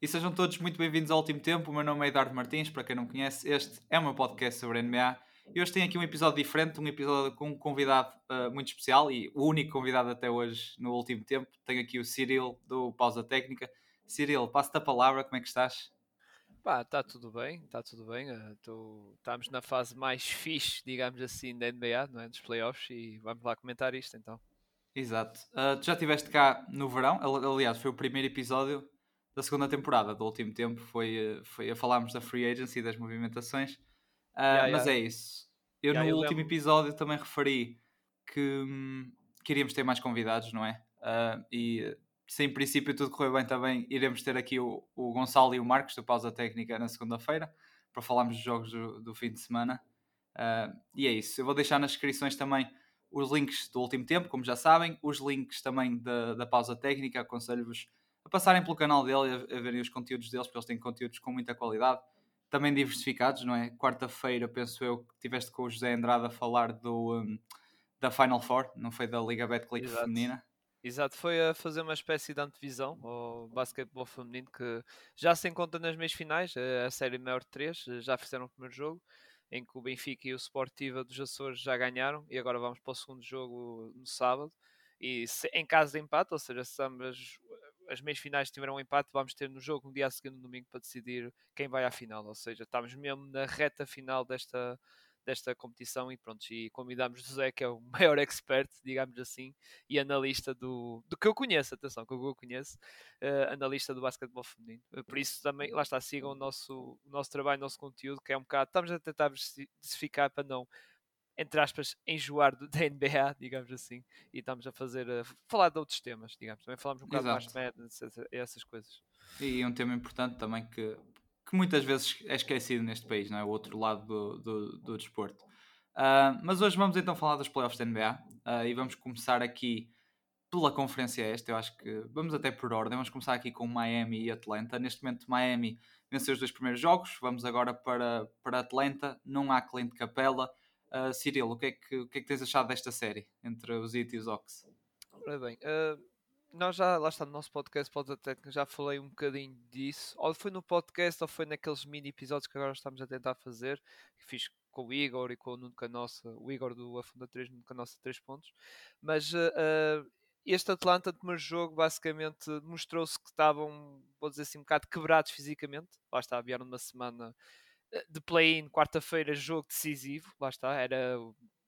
E sejam todos muito bem-vindos ao último tempo. O meu nome é Eduardo Martins, para quem não conhece, este é o meu podcast sobre NBA. E hoje tenho aqui um episódio diferente, um episódio com um convidado uh, muito especial e o único convidado até hoje no último tempo. Tenho aqui o Cyril do Pausa Técnica. Cyril, passo-te a palavra, como é que estás? Pá, está tudo bem, está tudo bem. Uh, tô, estamos na fase mais fixe, digamos assim, da NBA, não é? Dos playoffs e vamos lá comentar isto então. Exato. Uh, tu já estiveste cá no verão, aliás, foi o primeiro episódio da segunda temporada do último tempo foi, eh, foi a falarmos da free agency e das movimentações. Uh, yeah, mas yeah. é isso. Eu yeah, no eu último lembro. episódio também referi que hum, queríamos ter mais convidados, não é? Uh, e se em princípio tudo correr bem também, iremos ter aqui o, o Gonçalo e o Marcos do Pausa Técnica na segunda-feira para falarmos dos jogos do, do fim de semana. Uh, e é isso. Eu vou deixar nas descrições também os links do último tempo, como já sabem, os links também da, da pausa técnica. Aconselho-vos a passarem pelo canal dele, a, a verem os conteúdos deles, porque eles têm conteúdos com muita qualidade, também diversificados, não é? Quarta-feira, penso eu, que tiveste com o José Andrade a falar do, um, da Final Four, não foi da Liga Betclic feminina. Exato, foi a fazer uma espécie de antevisão ao basquetebol feminino que já se encontra nas meias finais, a série maior de três, já fizeram o primeiro jogo, em que o Benfica e o Sportiva dos Açores já ganharam, e agora vamos para o segundo jogo no sábado. E se, em caso de empate, ou seja, se ambas as meias finais tiveram um empate, vamos ter no jogo no dia seguinte, no domingo, para decidir quem vai à final. Ou seja, estamos mesmo na reta final desta, desta competição e pronto, e convidamos José, que é o maior expert, digamos assim, e analista do, do que eu conheço, atenção, que eu conheço, uh, analista do basquetebol feminino. Uh, por isso também, lá está, sigam o nosso, o nosso trabalho, o nosso conteúdo, que é um bocado, estamos a tentar diversificar para não entre aspas, enjoar do, da NBA, digamos assim, e estamos a fazer, a falar de outros temas, digamos. Também falamos um bocado Exato. mais de Madness, essas coisas. E um tema importante também que, que muitas vezes é esquecido neste país, não é? O outro lado do, do, do desporto. Uh, mas hoje vamos então falar dos playoffs da NBA uh, ah, e vamos começar aqui pela conferência esta. Eu acho que vamos até por ordem. Vamos começar aqui com Miami e Atlanta. Neste momento, Miami venceu os dois primeiros jogos. Vamos agora para, para Atlanta. Não há Clint Capella. Uh, Cyril, o que, é que, o que é que tens achado desta série entre os It e os Ox? Ora bem, uh, nós já, lá está no nosso podcast Pods Técnica, já falei um bocadinho disso, ou foi no podcast ou foi naqueles mini episódios que agora estamos a tentar fazer, que fiz com o Igor e com o Nuno Canossa, o Igor do Afunda 3, Nuno Canossa 3 pontos, mas uh, este Atlanta de primeiro jogo basicamente mostrou-se que estavam, vou dizer assim, um bocado quebrados fisicamente, lá está, vieram uma semana de play-in, quarta-feira, jogo decisivo, lá está, era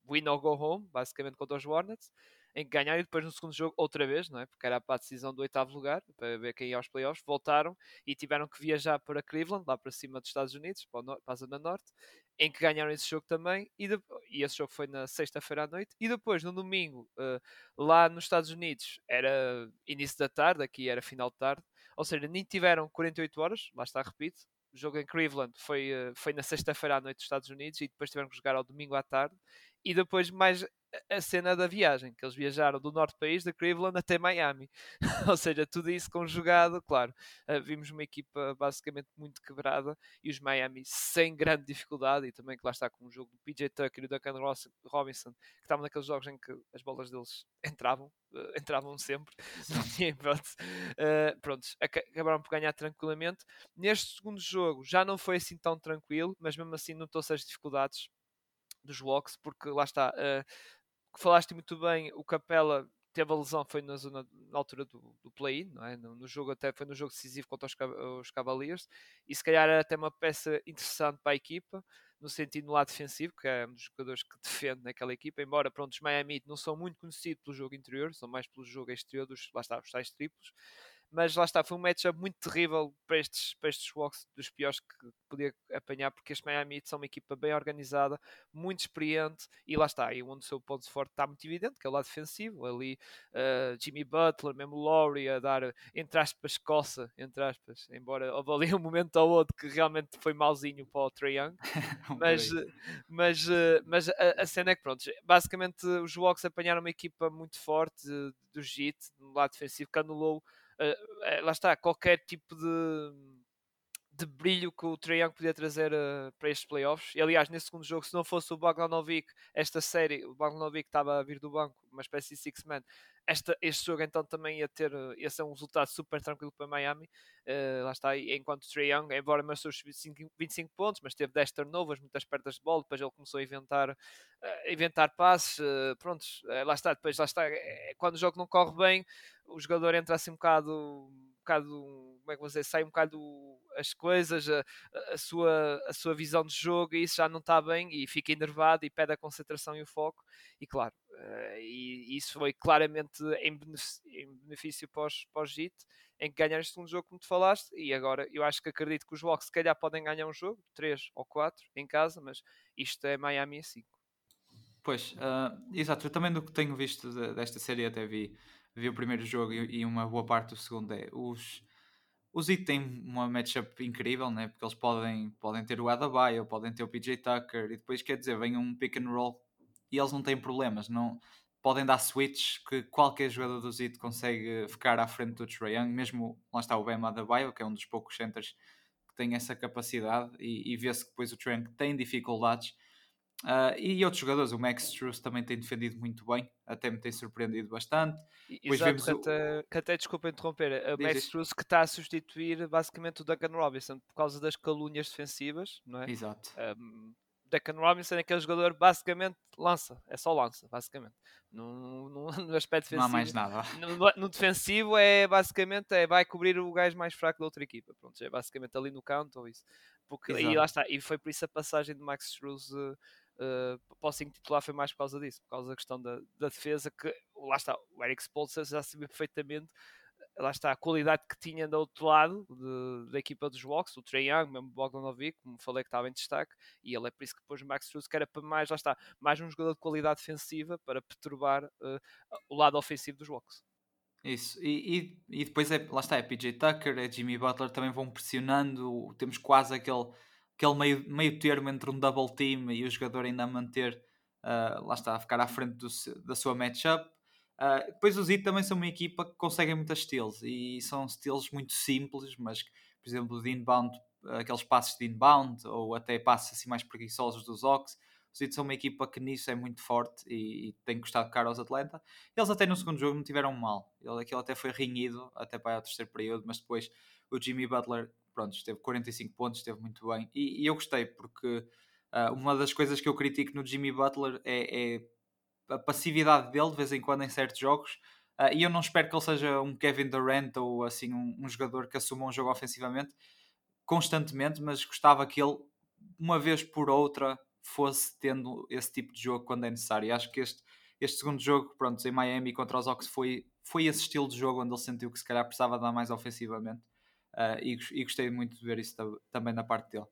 win or go home, basicamente contra os Hornets, em que ganharam e depois no segundo jogo outra vez, não é? Porque era para a decisão do oitavo lugar, para ver quem ia aos playoffs, voltaram e tiveram que viajar para Cleveland, lá para cima dos Estados Unidos, para, para a Zona Norte, em que ganharam esse jogo também, e, de, e esse jogo foi na sexta-feira à noite, e depois no domingo, uh, lá nos Estados Unidos, era início da tarde, aqui era final de tarde, ou seja, nem tiveram 48 horas, lá está, repito, o jogo em Cleveland foi, eh, foi na sexta-feira à noite dos Estados Unidos e depois tiveram que jogar ao domingo à tarde. E depois mais a cena da viagem, que eles viajaram do norte do país, de Cleveland até Miami. Ou seja, tudo isso conjugado, claro. Uh, vimos uma equipa basicamente muito quebrada e os Miami sem grande dificuldade e também que lá está com o jogo do PJ Tucker e do Duncan Robinson, que estavam naqueles jogos em que as bolas deles entravam, uh, entravam sempre, tinha hipótese. Uh, acabaram por ganhar tranquilamente. Neste segundo jogo já não foi assim tão tranquilo, mas mesmo assim notou-se as dificuldades dos walks, porque lá está, uh, falaste muito bem, o Capela teve a lesão, foi na, zona, na altura do, do play-in, é? no, no, jogo até foi no jogo decisivo contra os, os Cavaliers, e se calhar era até uma peça interessante para a equipa, no sentido do lado defensivo, que é um dos jogadores que defende naquela equipa, embora pronto, os Miami não são muito conhecidos pelo jogo interior, são mais pelo jogo exterior dos, lá está, os tais triplos, mas lá está, foi um matchup muito terrível para estes, para estes Walks, dos piores que podia apanhar, porque este Miami são uma equipa bem organizada, muito experiente, e lá está, e onde o seu ponto forte está muito evidente, que é o lado defensivo, ali uh, Jimmy Butler, mesmo Laurie a dar, entre aspas, coça, entre aspas, embora houve ali um momento ou outro que realmente foi malzinho para o Trae Young, mas, mas, uh, mas a, a, cena é que pronto, basicamente os Walks apanharam uma equipa muito forte do JIT, no lado defensivo, que anulou uh, lá está, qualquer tipo de, de brilho que o Trae podia trazer uh, para estes playoffs. E aliás, nesse segundo jogo, se não fosse o Bogdanovic, esta série, o Bogdanovic estava a vir do banco, uma espécie de six-man, este jogo então também ia ter, ia ser um resultado super tranquilo para Miami. Uh, lá está, enquanto Trae Young, embora marcou os 25, 25 pontos, mas teve 10 turnovers, muitas perdas de bola, depois ele começou a inventar, uh, inventar passes, uh, prontos, lá está, depois lá está, quando o jogo não corre bem, o jogador entra assim um bocado, um bocado como é que você sai um bocado as coisas, a, a, sua, a sua visão de jogo, e isso já não está bem e fica enervado e pede a concentração e o foco. E claro, e, isso foi claramente em benefício, em benefício pós, pós JIT, em que ganhar este segundo jogo, como tu falaste. E agora eu acho que acredito que os Hawks se calhar podem ganhar um jogo, 3 ou 4 em casa, mas isto é Miami a 5. Pois, uh, exato. Eu também do que tenho visto desta série até vi, vi o primeiro jogo e, uma boa parte do segundo é os os Heat têm uma matchup incrível, né? porque eles podem, podem ter o Adabayo, podem ter o PJ Tucker, e depois quer dizer, vem um pick and roll e eles não têm problemas, não podem dar switch que qualquer jogador do Heat consegue ficar à frente do Trae Young, mesmo lá está o Bam Adebayo, que é um dos poucos centers que tem essa capacidade, e, e vê-se que depois o Trae Young tem dificuldades. Uh, e outros jogadores, o Max Struz também tem defendido muito bem, até me tem surpreendido bastante. Exato, que, até, que até, desculpa interromper, o Max Struz que está a substituir basicamente o Duncan Robinson por causa das calúnias defensivas, não é? Exato. Um, Duncan Robinson é aquele jogador basicamente lança, é só lança, basicamente. No, no, no aspecto defensivo. Não há mais nada. No, no, defensivo é basicamente é, vai cobrir o gajo mais fraco da outra equipa. Pronto, é basicamente ali no canto ou isso. Porque, e lá está, e foi por isso a passagem de Max Struz uh, uh, para o 5 titular foi mais por causa disso, por causa da questão da, da defesa, que lá está, o Eric Spolster já sabia perfeitamente lá está a qualidade que tinha do outro lado de, da equipa dos Walks, o Trey Young, mesmo Bogdanovic, como falei que estava em destaque, e ele é por isso que depois o Max Struz que era para mais, lá está, mais um jogador de qualidade defensiva para perturbar uh, o lado ofensivo dos Walks. Isso, e, e, e, depois é, lá está, é PJ Tucker, é Jimmy Butler, também vão pressionando, temos quase aquele aquele meio, meio termo entre um double team e o jogador ainda a manter, uh, lá está, a ficar à frente do, da sua matchup. Uh, depois os Heat também são uma equipa que conseguem muitas steals e são steals muito simples, mas por exemplo, de inbound, aqueles passos de inbound ou até passos assim mais preguiçosos dos Ox. Os Heat são uma equipa que nisso é muito forte e, e tem custado caro aos Atlanta. Eles até no segundo jogo não tiveram mal. Ele, aquilo até foi rinhido até para o terceiro período, mas depois o Jimmy Butler pronto, esteve 45 pontos, esteve muito bem. E, e eu gostei, porque uh, uma das coisas que eu critico no Jimmy Butler é, é, a passividade dele de vez em quando em certos jogos. Uh, e eu não espero que ele seja um Kevin Durant ou assim um, um jogador que assuma um jogo ofensivamente constantemente, mas gostava que ele, uma vez por outra, fosse tendo esse tipo de jogo quando é necessário. E acho que este, este segundo jogo, pronto, em Miami contra os Ox foi, foi esse estilo de jogo onde ele sentiu que se calhar precisava dar mais ofensivamente. Uh, e, e, gostei muito de ver isso também na parte dele.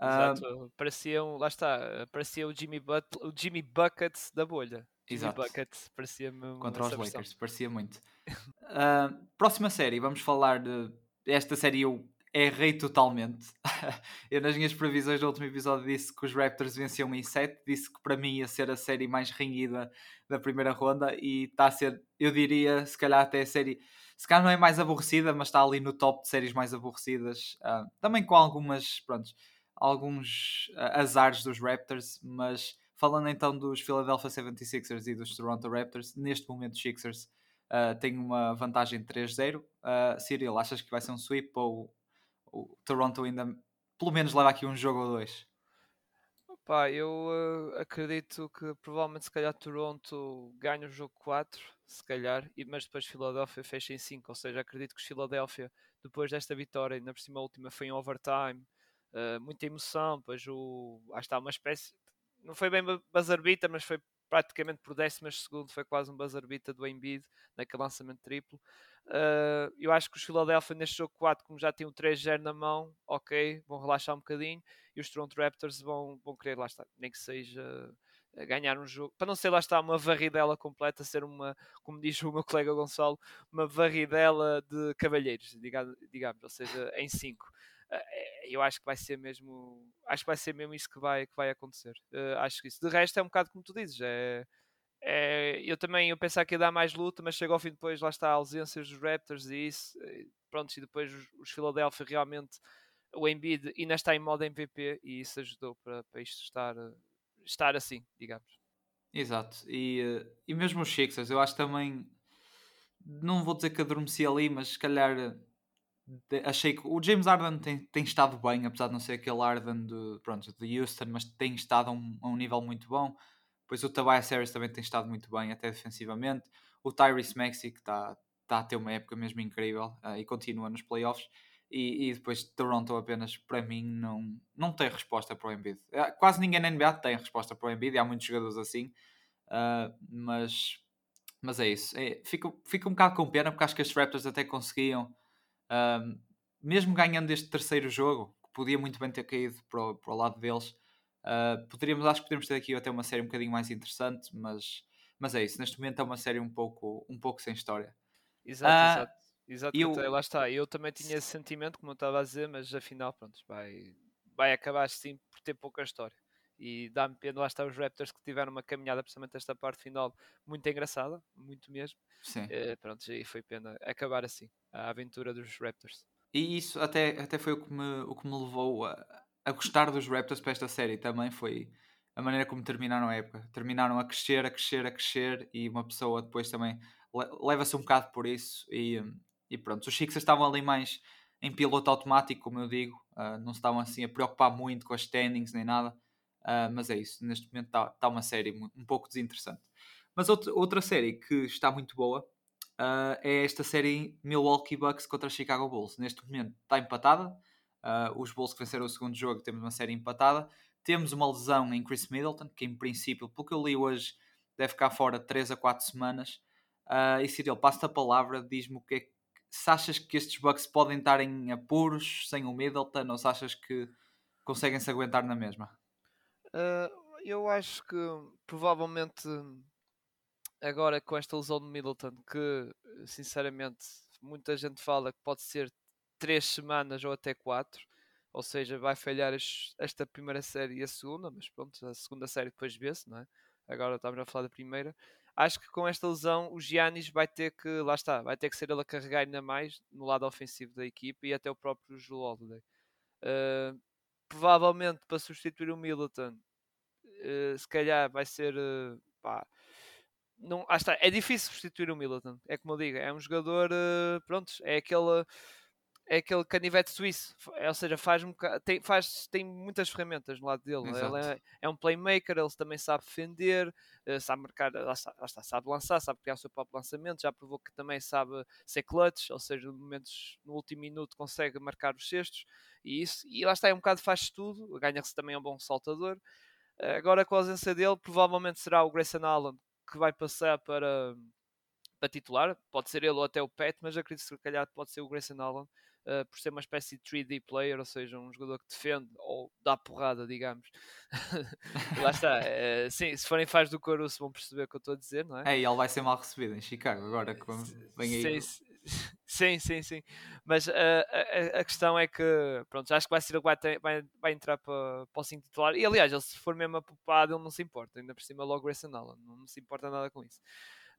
Exato, uh, parecia um, lá está, parecia o Jimmy, Butler, o Jimmy Buckets da bolha. Jimmy Exato. Buckets, parecia Contra os Lakers, versão. parecia muito. uh, próxima série, vamos falar de. Esta série eu errei totalmente. eu, nas minhas previsões do último episódio, disse que os Raptors venciam em 7. Disse que para mim ia ser a série mais renhida da primeira ronda. E está a ser, eu diria, se calhar até a série se calhar não é mais aborrecida, mas está ali no top de séries mais aborrecidas. Uh, também com algumas, pronto, alguns uh, azares dos Raptors, mas falando então dos Philadelphia 76ers e dos Toronto Raptors, neste momento os Sixers uh, têm uma vantagem de 3-0. Uh, Cyril, achas que vai ser um sweep ou o Toronto ainda pelo menos leva aqui um jogo ou dois? Pá, eu uh, acredito que provavelmente se calhar Toronto ganha o jogo 4, se calhar, e, mas depois Filadélfia fecha em 5, ou seja, acredito que Filadélfia, depois desta vitória, ainda por cima a última foi em overtime, uh, muita emoção, depois o, acho está uma espécie, não foi bem buzzer mas foi praticamente por décimas segundo, foi quase um buzzer do Embiid, naquele lançamento triplo. Uh, eu acho que os Philadelphia neste jogo 4, como já tinham 3-0 na mão, ok, vão relaxar um bocadinho e os Toronto Raptors vão, vão querer, lá está, nem que seja uh, ganhar um jogo, para não ser lá está uma varridela completa, ser uma, como diz o meu colega Gonçalo, uma varridela de cavalheiros, digamos, digamos ou seja, em 5. Uh, eu acho que vai ser mesmo acho que vai ser mesmo isso que vai, que vai acontecer. acho que isso. De resto é um bocado como tu dizes, é é, eu também eu pensava que ia dar mais luta, mas chega ao fim depois, lá está a ausência dos Raptors e isso, e, pronto, e depois os, os Philadelphia realmente o Embiid ainda está em modo MVP e isso ajudou para, para isto estar, estar assim, digamos. Exato, e, e mesmo os Sixers, eu acho também, não vou dizer que adormeci ali, mas se calhar achei que o James Harden tem, tem estado bem, apesar de não ser aquele Harden de, pronto, de Houston, mas tem estado a um, a um nível muito bom. Pois o Tobias Harris também tem estado muito bem, até defensivamente. O Tyrese Maxey, que está tá a ter uma época mesmo incrível uh, e continua nos playoffs. E, e, depois Toronto apenas, para mim, não, não tem resposta para o Embiid. Eh, quase ninguém na NBA tem resposta para o Embiid, e há muitos jogadores assim. Uh, mas, mas é isso. É, fico, fico um bocado com pena, porque acho que os Raptors até conseguiam um, mesmo ganhando este terceiro jogo, que podia muito bem ter caído para o, para o lado deles, uh, poderíamos, acho que poderíamos ter aqui até uma série um bocadinho mais interessante, mas, mas é isso. Neste momento é uma série um pouco, um pouco sem história. Exato, uh, exato. Exato, eu... lá está. Eu também tinha esse sentimento, como eu estava a dizer, mas afinal, pronto, vai, vai acabar sim por ter pouca história. E dá-me pena, lá está os Raptors que tiveram uma caminhada, precisamente esta parte final, muito engraçada, muito mesmo. Sim. Uh, pronto, e foi pena acabar assim, a aventura dos Raptors. E isso até, até foi o que me, o que me levou a, a gostar dos Raptors para esta série também, foi a maneira como terminaram a época. Terminaram a crescer, a crescer, a crescer, e uma pessoa depois também leva-se um bocado por isso. E, e pronto, os Sixers estavam ali mais em piloto automático, como eu digo, uh, não estavam assim a preocupar muito com as standings nem nada. Uh, mas é isso, neste momento está tá uma série um pouco desinteressante. Mas outra, série que está muito boa uh, é esta série Milwaukee Bucks contra Chicago Bulls. Neste momento está empatada. Uh, os Bulls que venceram o segundo jogo temos uma série empatada. Temos uma lesão em Chris Middleton, que em princípio, pelo que eu li hoje, deve ficar fora 3 a 4 semanas. Uh, e Cyril, passo-te a palavra, diz-me o que é que se achas que estes Bucks podem estar em apuros sem o Middleton ou se achas que conseguem se aguentar na mesma? Uh, eu acho que provavelmente agora com esta lesão de Middleton, que sinceramente muita gente fala que pode ser três semanas ou até quatro, ou seja, vai falhar esta primeira série e a segunda, mas pronto, a segunda série depois vê-se, não é? Agora estamos a falar da primeira. Acho que com esta lesão o Giannis vai ter que, lá está, vai ter que ser ele a carregar ainda mais no lado ofensivo da equipe e até o próprio Joel Holiday. Uh, provavelmente para substituir o Middleton, uh, se calhar vai ser uh, pá, não, ah, está, é difícil substituir o Middleton, é como eu digo, é um jogador, uh, pronto, é aquele é aquele canivete suíço, ou seja, faz, um, tem, faz, tem muitas ferramentas no lado dele. Ele é, é, um playmaker, ele também sabe defender, uh, sabe marcar, lá está, lá está, sabe lançar, sabe criar o seu próprio lançamento, já provou que também sabe ser clutch, ou seja, no, momentos, no último minuto consegue marcar os cestos, e isso, e lá está, é um bocado faz tudo, ganha-se também um bom saltador. Agora com a ausência dele, provavelmente será o Grayson Allen que vai passar para, para titular. Pode ser ele ou até o Pet, mas acredito que se calhar pode ser o Grayson Allen. Uh, por ser uma espécie de 3D player, ou seja, um jogador que defende ou dá porrada, digamos. Lá está. Uh, sim, se forem fãs do Caruso vão perceber o que eu estou a dizer, não é? É, e ele vai ser mal recebido em Chicago agora que vem aí. Sim, sim, sim, sim. Mas uh, a, a, questão é que, pronto, acho que vai ser o que vai, ter, vai, vai entrar para, para o 5 titular. E aliás, ele se for mesmo apopado, ele não se importa. Ainda por cima, logo Grayson Allen, não, não se importa nada com isso.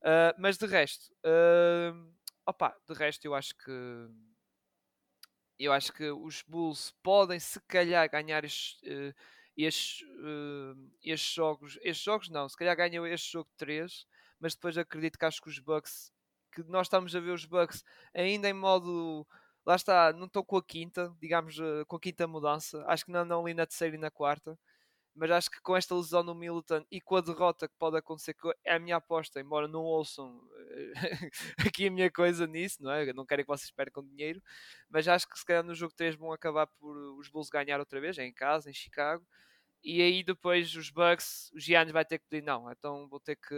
Uh, mas de resto, uh, opa, de resto, eu acho que eu acho que os Bulls podem se calhar ganhar estes, uh, estes, uh, estes jogos. Estes jogos não, se calhar ganham este jogo 3, mas depois acredito que acho que os Bucks, que nós estamos a ver os Bucks ainda em modo. Lá está, não estou com a quinta, digamos, uh, com a quinta mudança. Acho que não andam ali na terceira e na quarta mas acho que com esta lesão no Milton e com a derrota que pode acontecer, que é a minha aposta, embora não ouçam aqui a minha coisa nisso, não é? Eu não quero que vocês percam dinheiro, mas acho que se calhar no jogo 3 vão acabar por os Bulls ganhar outra vez, em casa, em Chicago. E aí depois os Bucks, os Giannis vai ter que dizer não, então vou ter que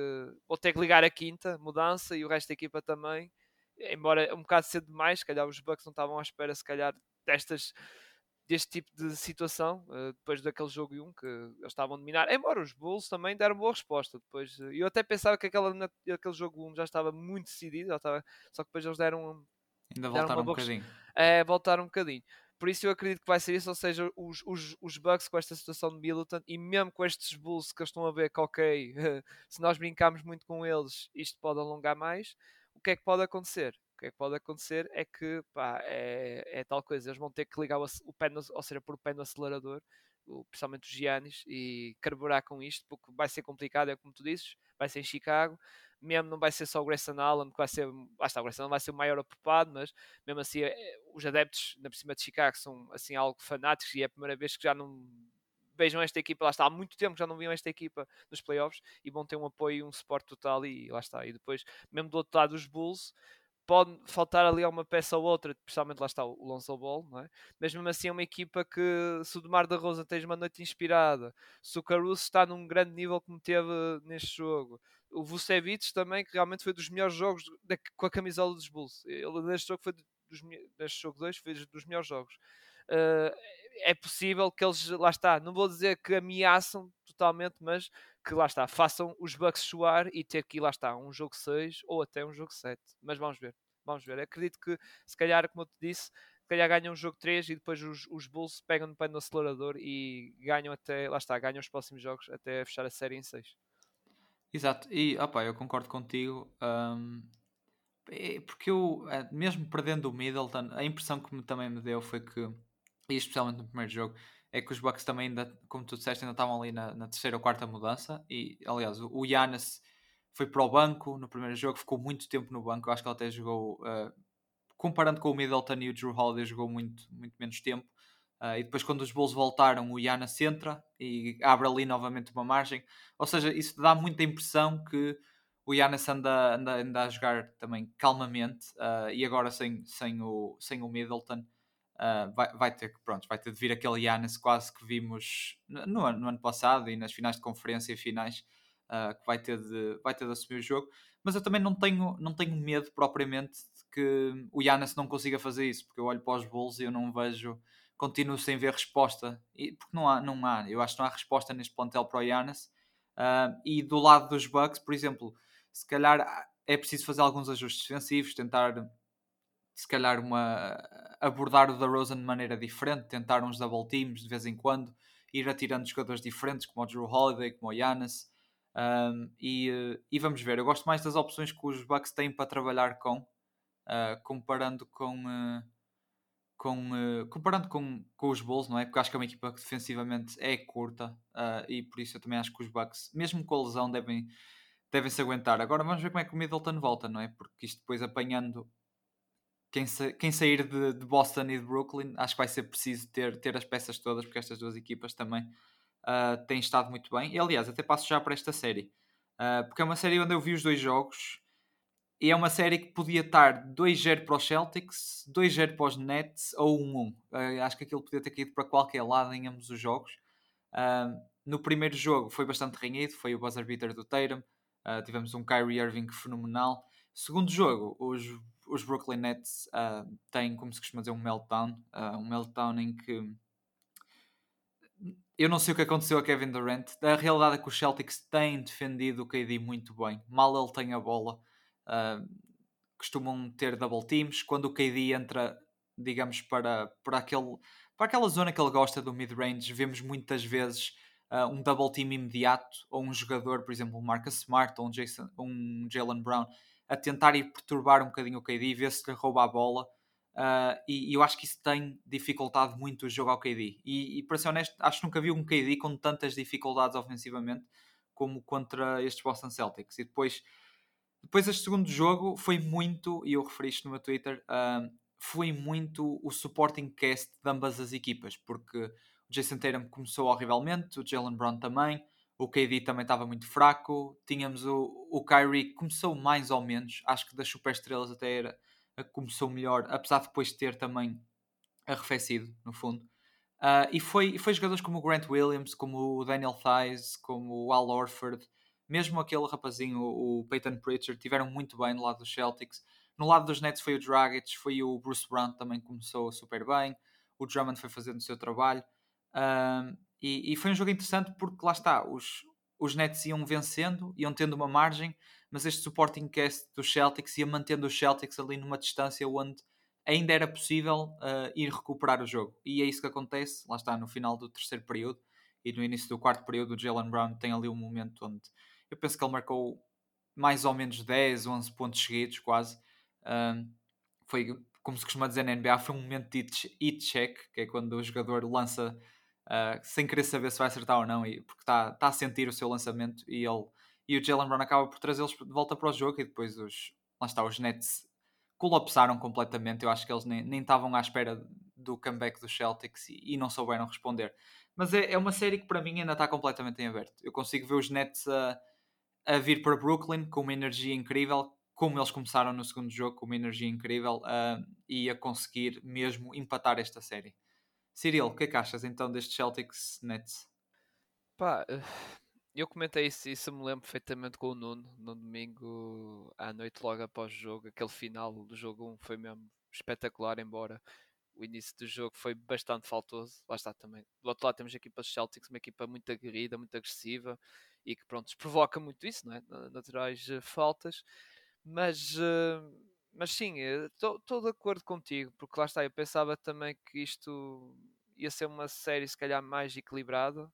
vou ter que ligar a quinta mudança e o resto da equipa também. Embora um bocado cedo demais, se calhar os Bucks não estavam à espera se calhar destas deste tipo de situação, uh, depois daquele jogo 1 que eles estavam a dominar, embora os Bulls também deram boa resposta. Depois, uh, eu até pensava que aquela, aquele jogo 1 já estava muito decidido, já estava, só que depois eles deram. Ainda deram voltaram um bocadinho. É, voltaram um bocadinho. Por isso eu acredito que vai ser isso, ou seja, os, os, os Bucks com esta situação de Middleton e mesmo com estes Bulls que eles estão a ver que, ok, se nós brincarmos muito com eles, isto pode alongar mais. O que é que pode acontecer? Que é que pode acontecer é que pá, é, é tal coisa, eles vão ter que ligar o, o pé, no, ou seja, pôr o pé no acelerador, o, principalmente os Giannis, e carburar com isto, porque vai ser complicado, é como tu dizes, vai ser em Chicago, mesmo não vai ser só o Grayson Allen, que vai ser, ah, está, o Grayson Allen vai ser o maior ocupado, mas mesmo assim é, os adeptos na cima de Chicago são assim algo fanáticos e é a primeira vez que já não vejam esta equipa, lá está, há muito tempo que já não viam esta equipa nos playoffs e vão ter um apoio e um suporte total e lá está. E depois, mesmo do outro lado dos Bulls, pode faltar ali uma peça ou outra, especialmente lá está o Lonzo Ball, não é? mas mesmo assim é uma equipa que se o Demar da Rosa tens uma noite inspirada, se o Caruso está num grande nível como teve neste jogo, o Vucevic também, que realmente foi dos melhores jogos da, com a camisola dos Bulls. Ele neste jogo foi dos, neste jogo 2 foi dos melhores jogos. Uh, é possível que eles, lá está, não vou dizer que ameaçam totalmente, mas que lá está, façam os Bucks suar e ter aqui, lá está, um jogo 6 ou até um jogo 7. Mas vamos ver, vamos ver. Acredito que, se calhar, como eu te disse, se calhar ganham um jogo 3 e depois os, os Bulls pegam no pé no acelerador e ganham até, lá está, ganham os próximos jogos até fechar a série em 6. Exato, e opa, eu concordo contigo. Um, é porque eu, eh, mesmo perdendo o Middleton, a impressão que me, também me deu foi que e especialmente no primeiro jogo, é que os Bucks também ainda, como tu disseste, ainda estavam ali na, na terceira ou quarta mudança. E aliás, o, Giannis foi para o banco no primeiro jogo, ficou muito tempo no banco. Eu acho que ele até jogou, uh, comparando com o Middleton e o Drew Holiday, jogou muito, muito menos tempo. Uh, e depois, quando os Bulls voltaram, o Giannis entra e abre ali novamente uma margem. Ou seja, isso dá muita impressão que o Giannis anda, anda, anda a jogar também calmamente uh, e agora sem, sem, o, sem o Middleton uh, vai, vai, ter que pronto, vai ter de vir aquele Giannis quase que vimos no, no, ano passado e nas finais de conferência e finais uh, que vai ter, de, vai ter de assumir o jogo. Mas eu também não tenho, não tenho medo propriamente de que o Giannis não consiga fazer isso, porque eu olho para os Bulls e eu não vejo, continuo sem ver resposta, e, porque não há, não há, eu acho que não há resposta neste plantel para o Giannis. Uh, e do lado dos Bucks, por exemplo, se calhar é preciso fazer alguns ajustes defensivos, tentar se calhar uma abordar o da Rosen de maneira diferente, tentar uns double teams de vez em quando, ir atirando jogadores diferentes como o Drew Holiday, como o Giannis. Um, e, e, vamos ver, eu gosto mais das opções que os Bucks têm para trabalhar com, uh, comparando com, uh, com uh, comparando com, com os Bulls, não é? Porque acho que é uma equipa que defensivamente é curta e por isso eu também acho que os Bucks, mesmo com a lesão, devem, devem se aguentar. Agora vamos ver como é que o Middleton volta, não é? Porque isto depois apanhando quem, sa quem sair de, de, Boston e de Brooklyn, acho que vai ser preciso ter, ter as peças todas, porque estas duas equipas também uh, têm estado muito bem. E aliás, até passo já para esta série, uh, porque é uma série onde eu vi os dois jogos e é uma série que podia estar 2-0 para os Celtics, 2-0 para os Nets ou 1-1. Uh, acho que aquilo podia ter caído para qualquer lado em ambos os jogos. no primeiro jogo foi bastante renhido, foi o buzzer beater do Tatum. tivemos um Kyrie Irving fenomenal. Segundo jogo, os os Brooklyn Nets uh, têm, como se costuma dizer, um meltdown. Uh, um meltdown em que eu não sei o que aconteceu a Kevin Durant. A realidade é que os Celtics têm defendido o KD muito bem. Mal ele tem a bola, uh, costumam ter double teams. Quando o KD entra, digamos, para, para, aquele, para aquela zona que ele gosta do mid-range, vemos muitas vezes uh, um double team imediato ou um jogador, por exemplo, um Marcus Smart ou um, um Jalen Brown a tentar ir perturbar um bocadinho o KD, ver se lhe rouba a bola. Uh, e, e, eu acho que isso tem dificultado muito o jogo ao KD. E, e para ser honesto, acho que nunca vi um KD com tantas dificuldades ofensivamente como contra estes Boston Celtics. E depois, depois este segundo jogo foi muito, e eu referi isto no meu Twitter, uh, foi muito o supporting cast de ambas as equipas, porque o Jason Tatum começou horrivelmente, o Jalen Brown também, o KD também estava muito fraco. Tínhamos o, o Kyrie que começou mais ou menos. Acho que das superestrelas até era a que começou melhor, apesar de depois ter também arrefecido, no fundo. Uh, e foi, foi jogadores como o Grant Williams, como o Daniel Thies, como o Al Orford, mesmo aquele rapazinho, o Peyton Pritchard, tiveram muito bem no lado dos Celtics. No lado dos Nets foi o Dragic, foi o Bruce Brown também começou super bem. O Drummond foi fazendo o seu trabalho. Uh, e, e, foi um jogo interessante porque lá está, os, os Nets iam vencendo, iam tendo uma margem, mas este supporting cast dos Celtics ia mantendo os Celtics ali numa distância onde ainda era possível uh, ir recuperar o jogo. E é isso que acontece, lá está, no final do terceiro período e no início do quarto período, o Jalen Brown tem ali um momento onde eu penso que ele marcou mais ou menos 10, 11 pontos seguidos, quase. Uh, foi, como se costuma dizer na NBA, foi um momento de hit check, que é quando o jogador lança uh, sem querer saber se vai acertar ou não, e, porque está tá a sentir o seu lançamento e ele e o Jalen Brown acaba por trazê-los de volta para o jogo e depois os, lá está, os Nets colapsaram completamente. Eu acho que eles nem estavam à espera do comeback dos Celtics e, e não souberam responder. Mas é, é, uma série que para mim ainda está completamente em aberto. Eu consigo ver os Nets a, a vir para Brooklyn com uma energia incrível, como eles começaram no segundo jogo, com uma energia incrível, uh, e a conseguir mesmo empatar esta série. Cyril, o que é que achas então destes Celtics Nets? Pá, eh, eu comentei isso, isso me lembro perfeitamente com o Nuno no domingo à noite, logo após o jogo. Aquele final do jogo 1 foi mesmo espetacular, embora o início do jogo foi bastante faltoso. Lá está também. Do outro lado temos a equipa Celtics, uma equipa muito aguerrida, muito agressiva e que pronto, provoca muito isso, não é? Naturais uh, faltas. Mas, uh, mas sim, estou de acordo contigo, porque lá está, eu pensava também que isto ia ser uma série se calhar mais equilibrada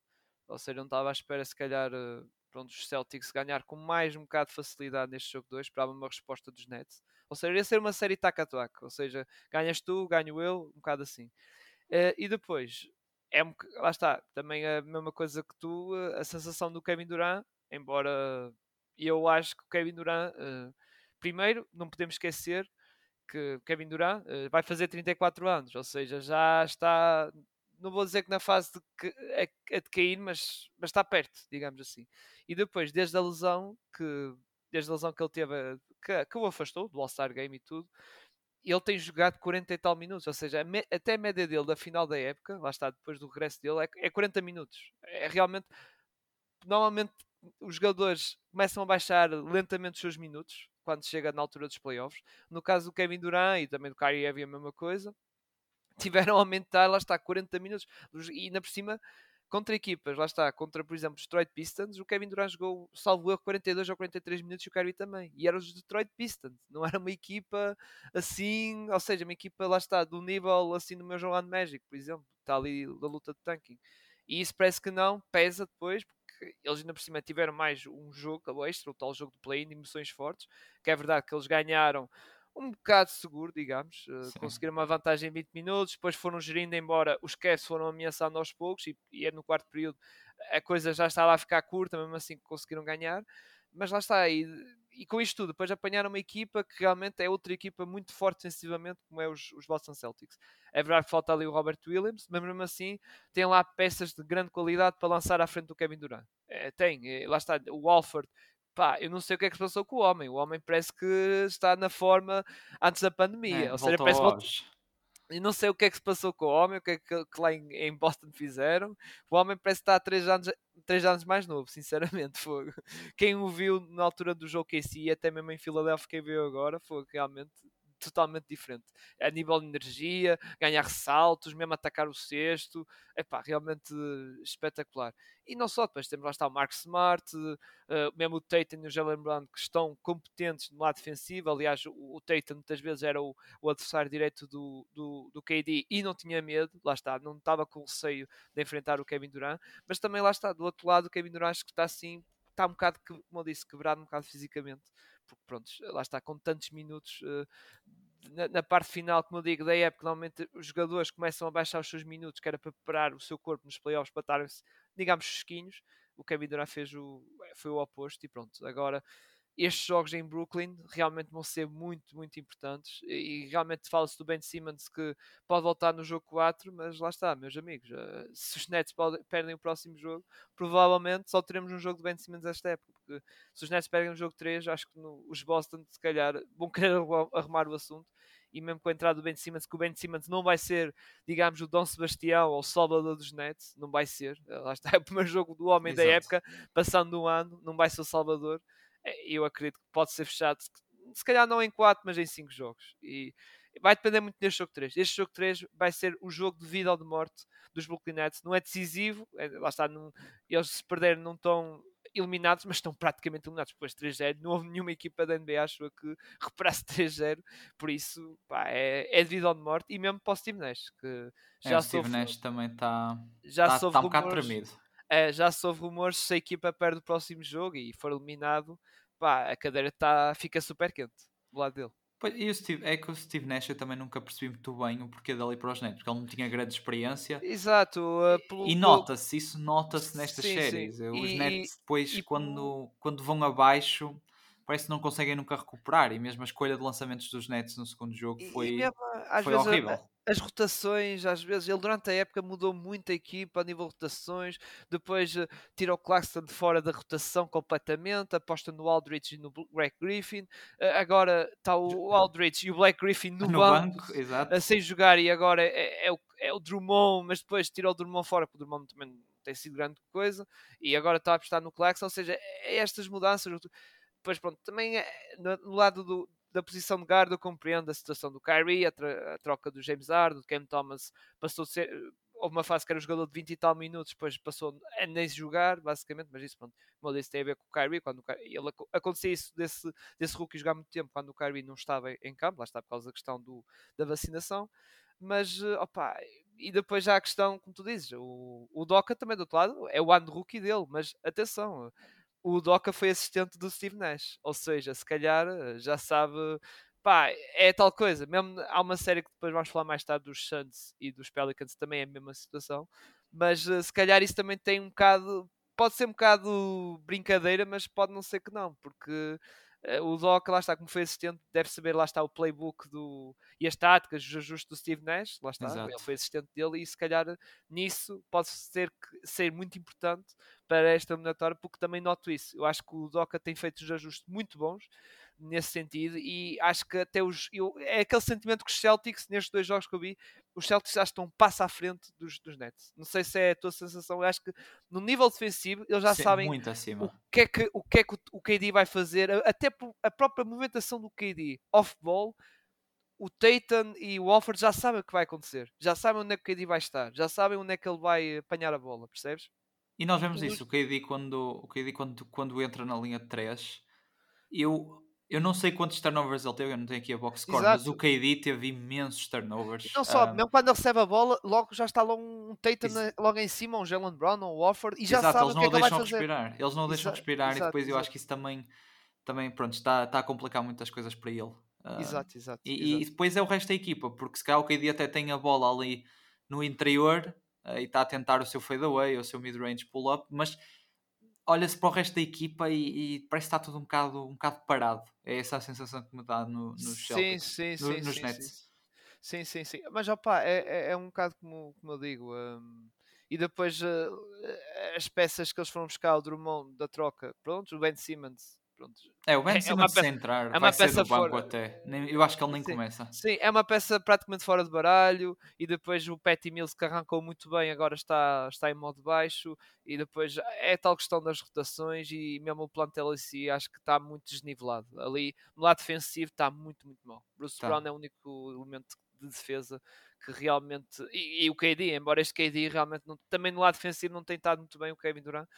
ou seja, não estava à espera, se calhar, eh, pronto, os Celtics ganhar com mais um bocado de facilidade neste jogo 2. Esperava uma resposta dos Nets. Ou seja, ia ser uma série tac a tac. Ou seja, ganhas tu, ganho eu, um bocado assim. Uh, e depois, é um, lá está, também a mesma coisa que tu, eh, a sensação do Kevin Durant, embora eu acho que o Kevin Durant, uh, primeiro, não podemos esquecer que Kevin Durant uh, vai fazer 34 anos, ou seja, já está não vou dizer que na fase de, que, é, é de cair, mas, mas está perto, digamos assim. E depois, desde a lesão que desde a lesão que ele teve, que, que o afastou do All-Star Game e tudo, ele tem jogado 40 e tal minutos, ou seja, até a média dele da final da época, lá está, depois do regresso dele, é, é 40 minutos. É realmente, normalmente os jogadores começam a baixar lentamente os seus minutos quando chega na altura dos playoffs. No caso do Kevin Durant e também do Kyrie Irving a mesma coisa tiveram a aumentar, lá está, 40 minutos. E ainda por cima, contra equipas, lá está, contra, por exemplo, Detroit Pistons, o Kevin Durant jogou, salvo erro, 42 ou 43 minutos e o Kyrie também. E eram os Detroit Pistons, não era uma equipa assim, ou seja, uma equipa, lá está, do nível assim do meu Orlando Magic, por exemplo, está ali da luta de tanking. E isso parece que não, pesa depois, porque eles ainda por cima tiveram mais um jogo extra, o tal jogo de play-in, de emoções fortes, que é verdade que eles ganharam um bocado seguro, digamos. Uh, conseguiram uma vantagem em 20 minutos, depois foram gerindo, embora os Cavs foram ameaçando aos poucos e, e é no quarto período a coisa já estava a ficar curta, mesmo assim conseguiram ganhar. Mas lá está, e, e com isto tudo, depois apanharam uma equipa que realmente é outra equipa muito forte sensivelmente, como é os, os Boston Celtics. É verdade que falta ali o Robert Williams, mas mesmo assim tem lá peças de grande qualidade para lançar à frente do Kevin Durant. É, tem, é, lá está, o Alford pá, eu não sei o que é que se passou com o homem. O homem parece que está na forma antes da pandemia. É, Ou seja, parece que eu não sei o que é que se passou com o homem, o que é que, que lá em, em, Boston fizeram. O homem parece que está há 3 anos, 3 anos mais novo, sinceramente. Foi. Quem o viu na altura do jogo que e até mesmo em Filadélfia, quem viu agora, foi realmente totalmente diferente. A nível de energia, ganhar ressaltos, mesmo atacar o cesto, é pá, realmente espetacular. E não só, depois temos lá está o Mark Smart, uh, mesmo o Tatum e o Jalen Brown que estão competentes no lado defensivo. Aliás, o, o Tatum muitas vezes era o, o adversário direito do, do, do, KD e não tinha medo, lá está, não estava com receio de enfrentar o Kevin Durant, mas também lá está, do outro lado, o Kevin Durant acho que está assim, está um bocado, como eu disse, quebrado um bocado fisicamente porque pronto, lá está com tantos minutos uh, na, na, parte final, como eu digo, da época, normalmente os jogadores começam a baixar os seus minutos, que era para preparar o seu corpo nos playoffs para estarem, digamos, fresquinhos. O Kevin Durant fez o, foi o oposto e pronto. Agora estes jogos em Brooklyn realmente vão ser muito, muito importantes. E realmente fala-se do Ben Simmons que pode voltar no jogo 4, mas lá está, meus amigos. Eh, se os Nets perdem o próximo jogo, provavelmente só teremos um jogo de Ben Simmons esta época. Porque se os Nets perdem o jogo 3, acho que no, os Boston, se calhar, vão querer arrumar o assunto. E mesmo com a entrada do Ben Simmons, que o Ben Simmons não vai ser, digamos, o Dom Sebastião ou o Salvador dos Nets, não vai ser. Eh, lá está, é o primeiro jogo do homem Exato. da época, passando um ano, não vai ser o Salvador. É, eu acredito que pode ser fechado, se calhar não em 4, mas em 5 jogos. E vai depender muito deste jogo 3. Este jogo 3 vai ser o jogo de vida ou de morte dos Brooklyn Nets. Não é decisivo, é, lá está, não, eles se perderem não estão eliminados, mas estão praticamente eliminados depois de 3-0. Não houve nenhuma equipa da NBA acho que recuperasse 3-0, por isso pá, é, é de vida ou de morte. E mesmo para o Steve Nash, que já é, Steve sofre, Nash também está já tá, tá um bocado tremido é, já se houve rumores se a equipa perde o próximo jogo e for eliminado, pá, a cadeira tá, fica super quente do lado dele. Pois, e o Steve, é que o Steve Nash eu também nunca percebi muito bem o porquê dali para os Nets, porque ele não tinha grande experiência. Exato. Uh, pelo, e nota-se, isso nota-se nestas sim, séries. Sim. Os e, Nets depois, e, quando, quando vão abaixo, parece que não conseguem nunca recuperar. E mesmo a escolha de lançamentos dos Nets no segundo jogo foi, mesmo, foi horrível. A, as rotações, às vezes, ele durante a época mudou muito a equipa a nível de rotações, depois uh, tira o Claxton de fora da rotação completamente, aposta no Aldridge e no Black Griffin, uh, agora está o Aldridge e o Black Griffin no, no banco, banco uh, sem jogar, e agora é, é, o, é o Drummond, mas depois tira o Drummond fora, porque o Drummond também não tem sido grande coisa, e agora está a apostar no Claxton, ou seja, é, é estas mudanças. Depois, pronto, também é, no lado do, da posição de guarda, eu compreendo a situação do Kyrie, a, a troca do James Harden, do Cam Thomas passou ser. Houve uma fase que era um jogador de 20 e tal minutos, depois passou a nem jogar, basicamente, mas isso, pronto, como tem a ver com o Kyrie. Quando o Kyrie, ele, acontecia isso desse, desse rookie jogar muito tempo quando o Kyrie não estava em campo, lá está por causa da questão do, da vacinação. Mas, eh, opa, e depois já a questão, como tu dizes, o, o Doca também do outro lado é o ano rookie dele, mas atenção, o Doca foi assistente do Steve Nash. Ou seja, se calhar eh, já sabe. Pá, é tal coisa. Mesmo, há uma série que depois vamos falar mais tarde dos Suns e dos Pelicans, também é a mesma situação. Mas eh, se calhar isso também tem um bocado. Pode ser um bocado brincadeira, mas pode não ser que não, porque eh, o Doc, lá está, como foi assistente, deve saber, lá está, o playbook do, e as táticas, os ajustes do Steve Nash, lá está, Exato. ele foi assistente dele e se calhar nisso pode ser, ser muito importante para esta eliminatória, porque também noto isso. Eu acho que o Doca tem feito os ajustes muito bons nesse sentido e acho que até os eu, é aquele sentimento que os Celtics nestes dois jogos que eu vi os Celtics já estão um passo à frente dos, dos Nets não sei se é a tua sensação eu acho que no nível defensivo eles já Sim, sabem o que é que o que é que o KD vai fazer até a própria movimentação do KD off-ball o Tatum e o Alford já sabem o que vai acontecer já sabem onde é que o KD vai estar já sabem onde é que ele vai apanhar a bola percebes? E nós vemos isso, o KD quando, o KD quando, quando entra na linha de 3, eu eu não sei quantos turnovers ele teve, eu não tenho aqui a box score, Exato. mas o KD teve imensos turnovers. E não só, um, mesmo quando ele recebe a bola, logo já está logo um Tatum logo em cima, um Jalen Brown, um Wofford, e já Exato, sabe o que é que ele vai fazer. Respirar. Eles não o deixam respirar Exato, e depois eu acho que isso também, também pronto, está, está a complicar muitas coisas para ele. Uh, exato, exato e, e, depois é o resto da equipa, porque se calhar o KD até tem a bola ali no interior e está a tentar o seu fadeaway, o seu mid-range pull-up, mas olha-se para o resto da equipa e, e, parece que está tudo um bocado, um bocado parado. É essa a sensação que me dá no, no Celtics, sim, no, sim, nos sim, Nets. Sim, sim, sim. Mas opa, é, é, é um bocado como, como eu digo. Um, e depois uh, as peças que eles foram buscar, o Drummond da troca, pronto, o Ben Simmons Pronto. É, o Ben é Simmons é entrar é uma vai peça fora... até. Eu acho que ele nem sim, começa. Sim, é uma peça praticamente fora de baralho e depois o Patty Mills que arrancou muito bem agora está, está em modo baixo e depois é tal questão das rotações e mesmo o plantel em si acho que está muito desnivelado. Ali no lado defensivo está muito, muito mal. Bruce tá. Brown é o único elemento de defesa que realmente e, e o KD, embora este KD realmente não, também no lado defensivo não tem estado muito bem o Kevin Durant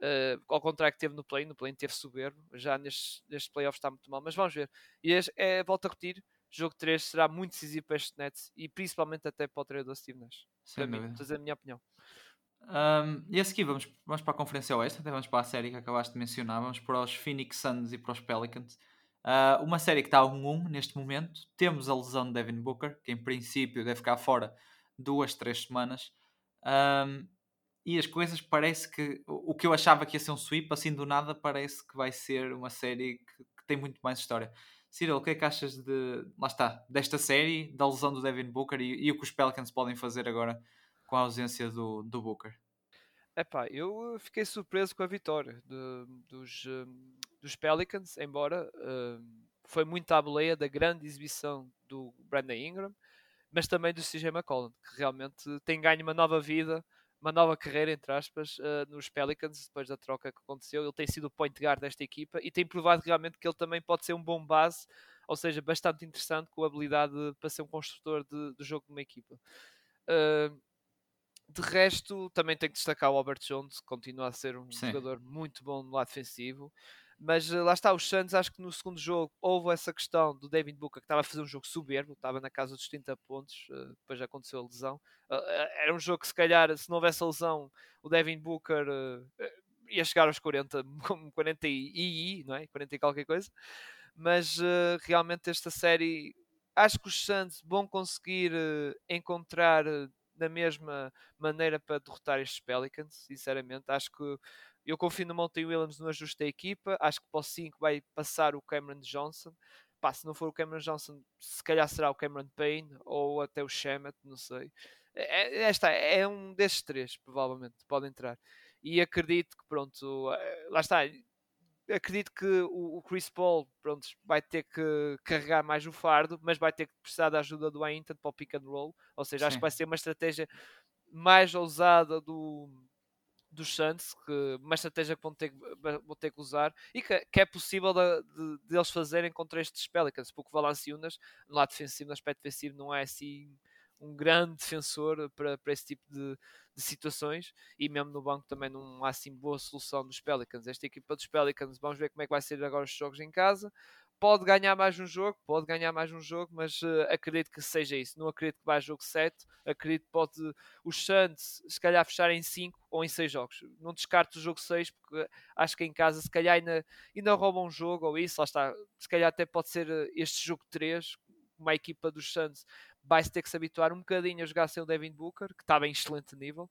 Uh, ao contrário que teve no play, no play teve soberbo, já nestes, nestes playoffs está muito mal, mas vamos ver. E é, é, volto a repetir, jogo 3 será muito decisivo para este Nets e principalmente até para o treinador Steve Nash. Para mim, a minha opinião. Um, e a seguir vamos, vamos para a Conferência Oeste, até vamos para a série que acabaste de mencionar, vamos para os Phoenix Suns e para os Pelicans. Uh, uma série que está a 1-1 neste momento. Temos a lesão de Devin Booker, que em princípio deve ficar fora duas, três semanas. Um, e as coisas parece que o que eu achava que ia ser um sweep, assim do nada, parece que vai ser uma série que, que tem muito mais história. Cyril, o que é que achas de lá está, desta série, da lesão do Devin Booker e, e o que os Pelicans podem fazer agora com a ausência do, do Booker? Epá, eu fiquei surpreso com a vitória de, dos, um, dos Pelicans, embora um, foi muito à boleia da grande exibição do Brandon Ingram, mas também do CJ McCollum, que realmente tem ganho uma nova vida uma nova carreira, entre aspas, uh, nos Pelicans, depois da troca que aconteceu. Ele tem sido o point guard desta equipa e tem provado realmente que ele também pode ser um bom base, ou seja, bastante interessante, com a habilidade para ser um construtor de, de jogo de uma equipa. Uh, de resto, também tenho que destacar o Albert Jones, que continua a ser um Sim. jogador muito bom no lado defensivo. Mas uh, lá está, os Suns, acho que no segundo jogo houve essa questão do David Booker que estava a fazer um jogo soberbo, estava na casa dos 30 pontos, uh, depois aconteceu a lesão. Uh, era um jogo que, se calhar, se não houvesse a lesão, o Devin Booker ia chegar aos 40, 40 e, não é? 40 e qualquer coisa. mas realmente esta série acho que os Suns vão conseguir encontrar da mesma maneira para derrotar estes Pelicans, sinceramente. Acho que eu confio no Monty Williams no ajuste da equipa. Acho que para o 5 vai passar o Cameron Johnson. Pá, se não for o Cameron Johnson, se calhar será o Cameron Payne ou até o Shemet, não sei. É, é, esta é um destes três, provavelmente, pode entrar. E acredito que, pronto, eh, lá está. Acredito que o, Chris Paul pronto, vai ter que carregar mais o fardo, mas vai ter que precisar da ajuda do Ainton para o pick and roll. Ou seja, Sim. acho que vai ser uma estratégia mais ousada do, dos Santos, que uma estratégia que vão ter, vão ter que usar e que, que é possível de, de, de, eles fazerem contra estes Pelicans, porque Valanciunas, no lado defensivo, no aspecto defensivo, não é assim um grande defensor para, para esse tipo de, de, situações e mesmo no banco também não há assim boa solução dos Pelicans. Esta equipa dos Pelicans, vamos ver como é que vai ser agora os jogos em casa. Pode ganhar mais um jogo, pode ganhar mais um jogo, mas uh, acredito que seja isso. Não acredito que vá jogo 7. Acredito que pode os Suns se calhar fechar em 5 ou em 6 jogos. Não descarto o jogo 6, porque acho que em casa se calhar ainda, ainda roubam um jogo ou isso, lá está. Se calhar até pode ser eh, este jogo 3, uma equipa dos Suns vai-se ter que se habituar um bocadinho a jogar sem o Devin Booker, que estava em excelente nível.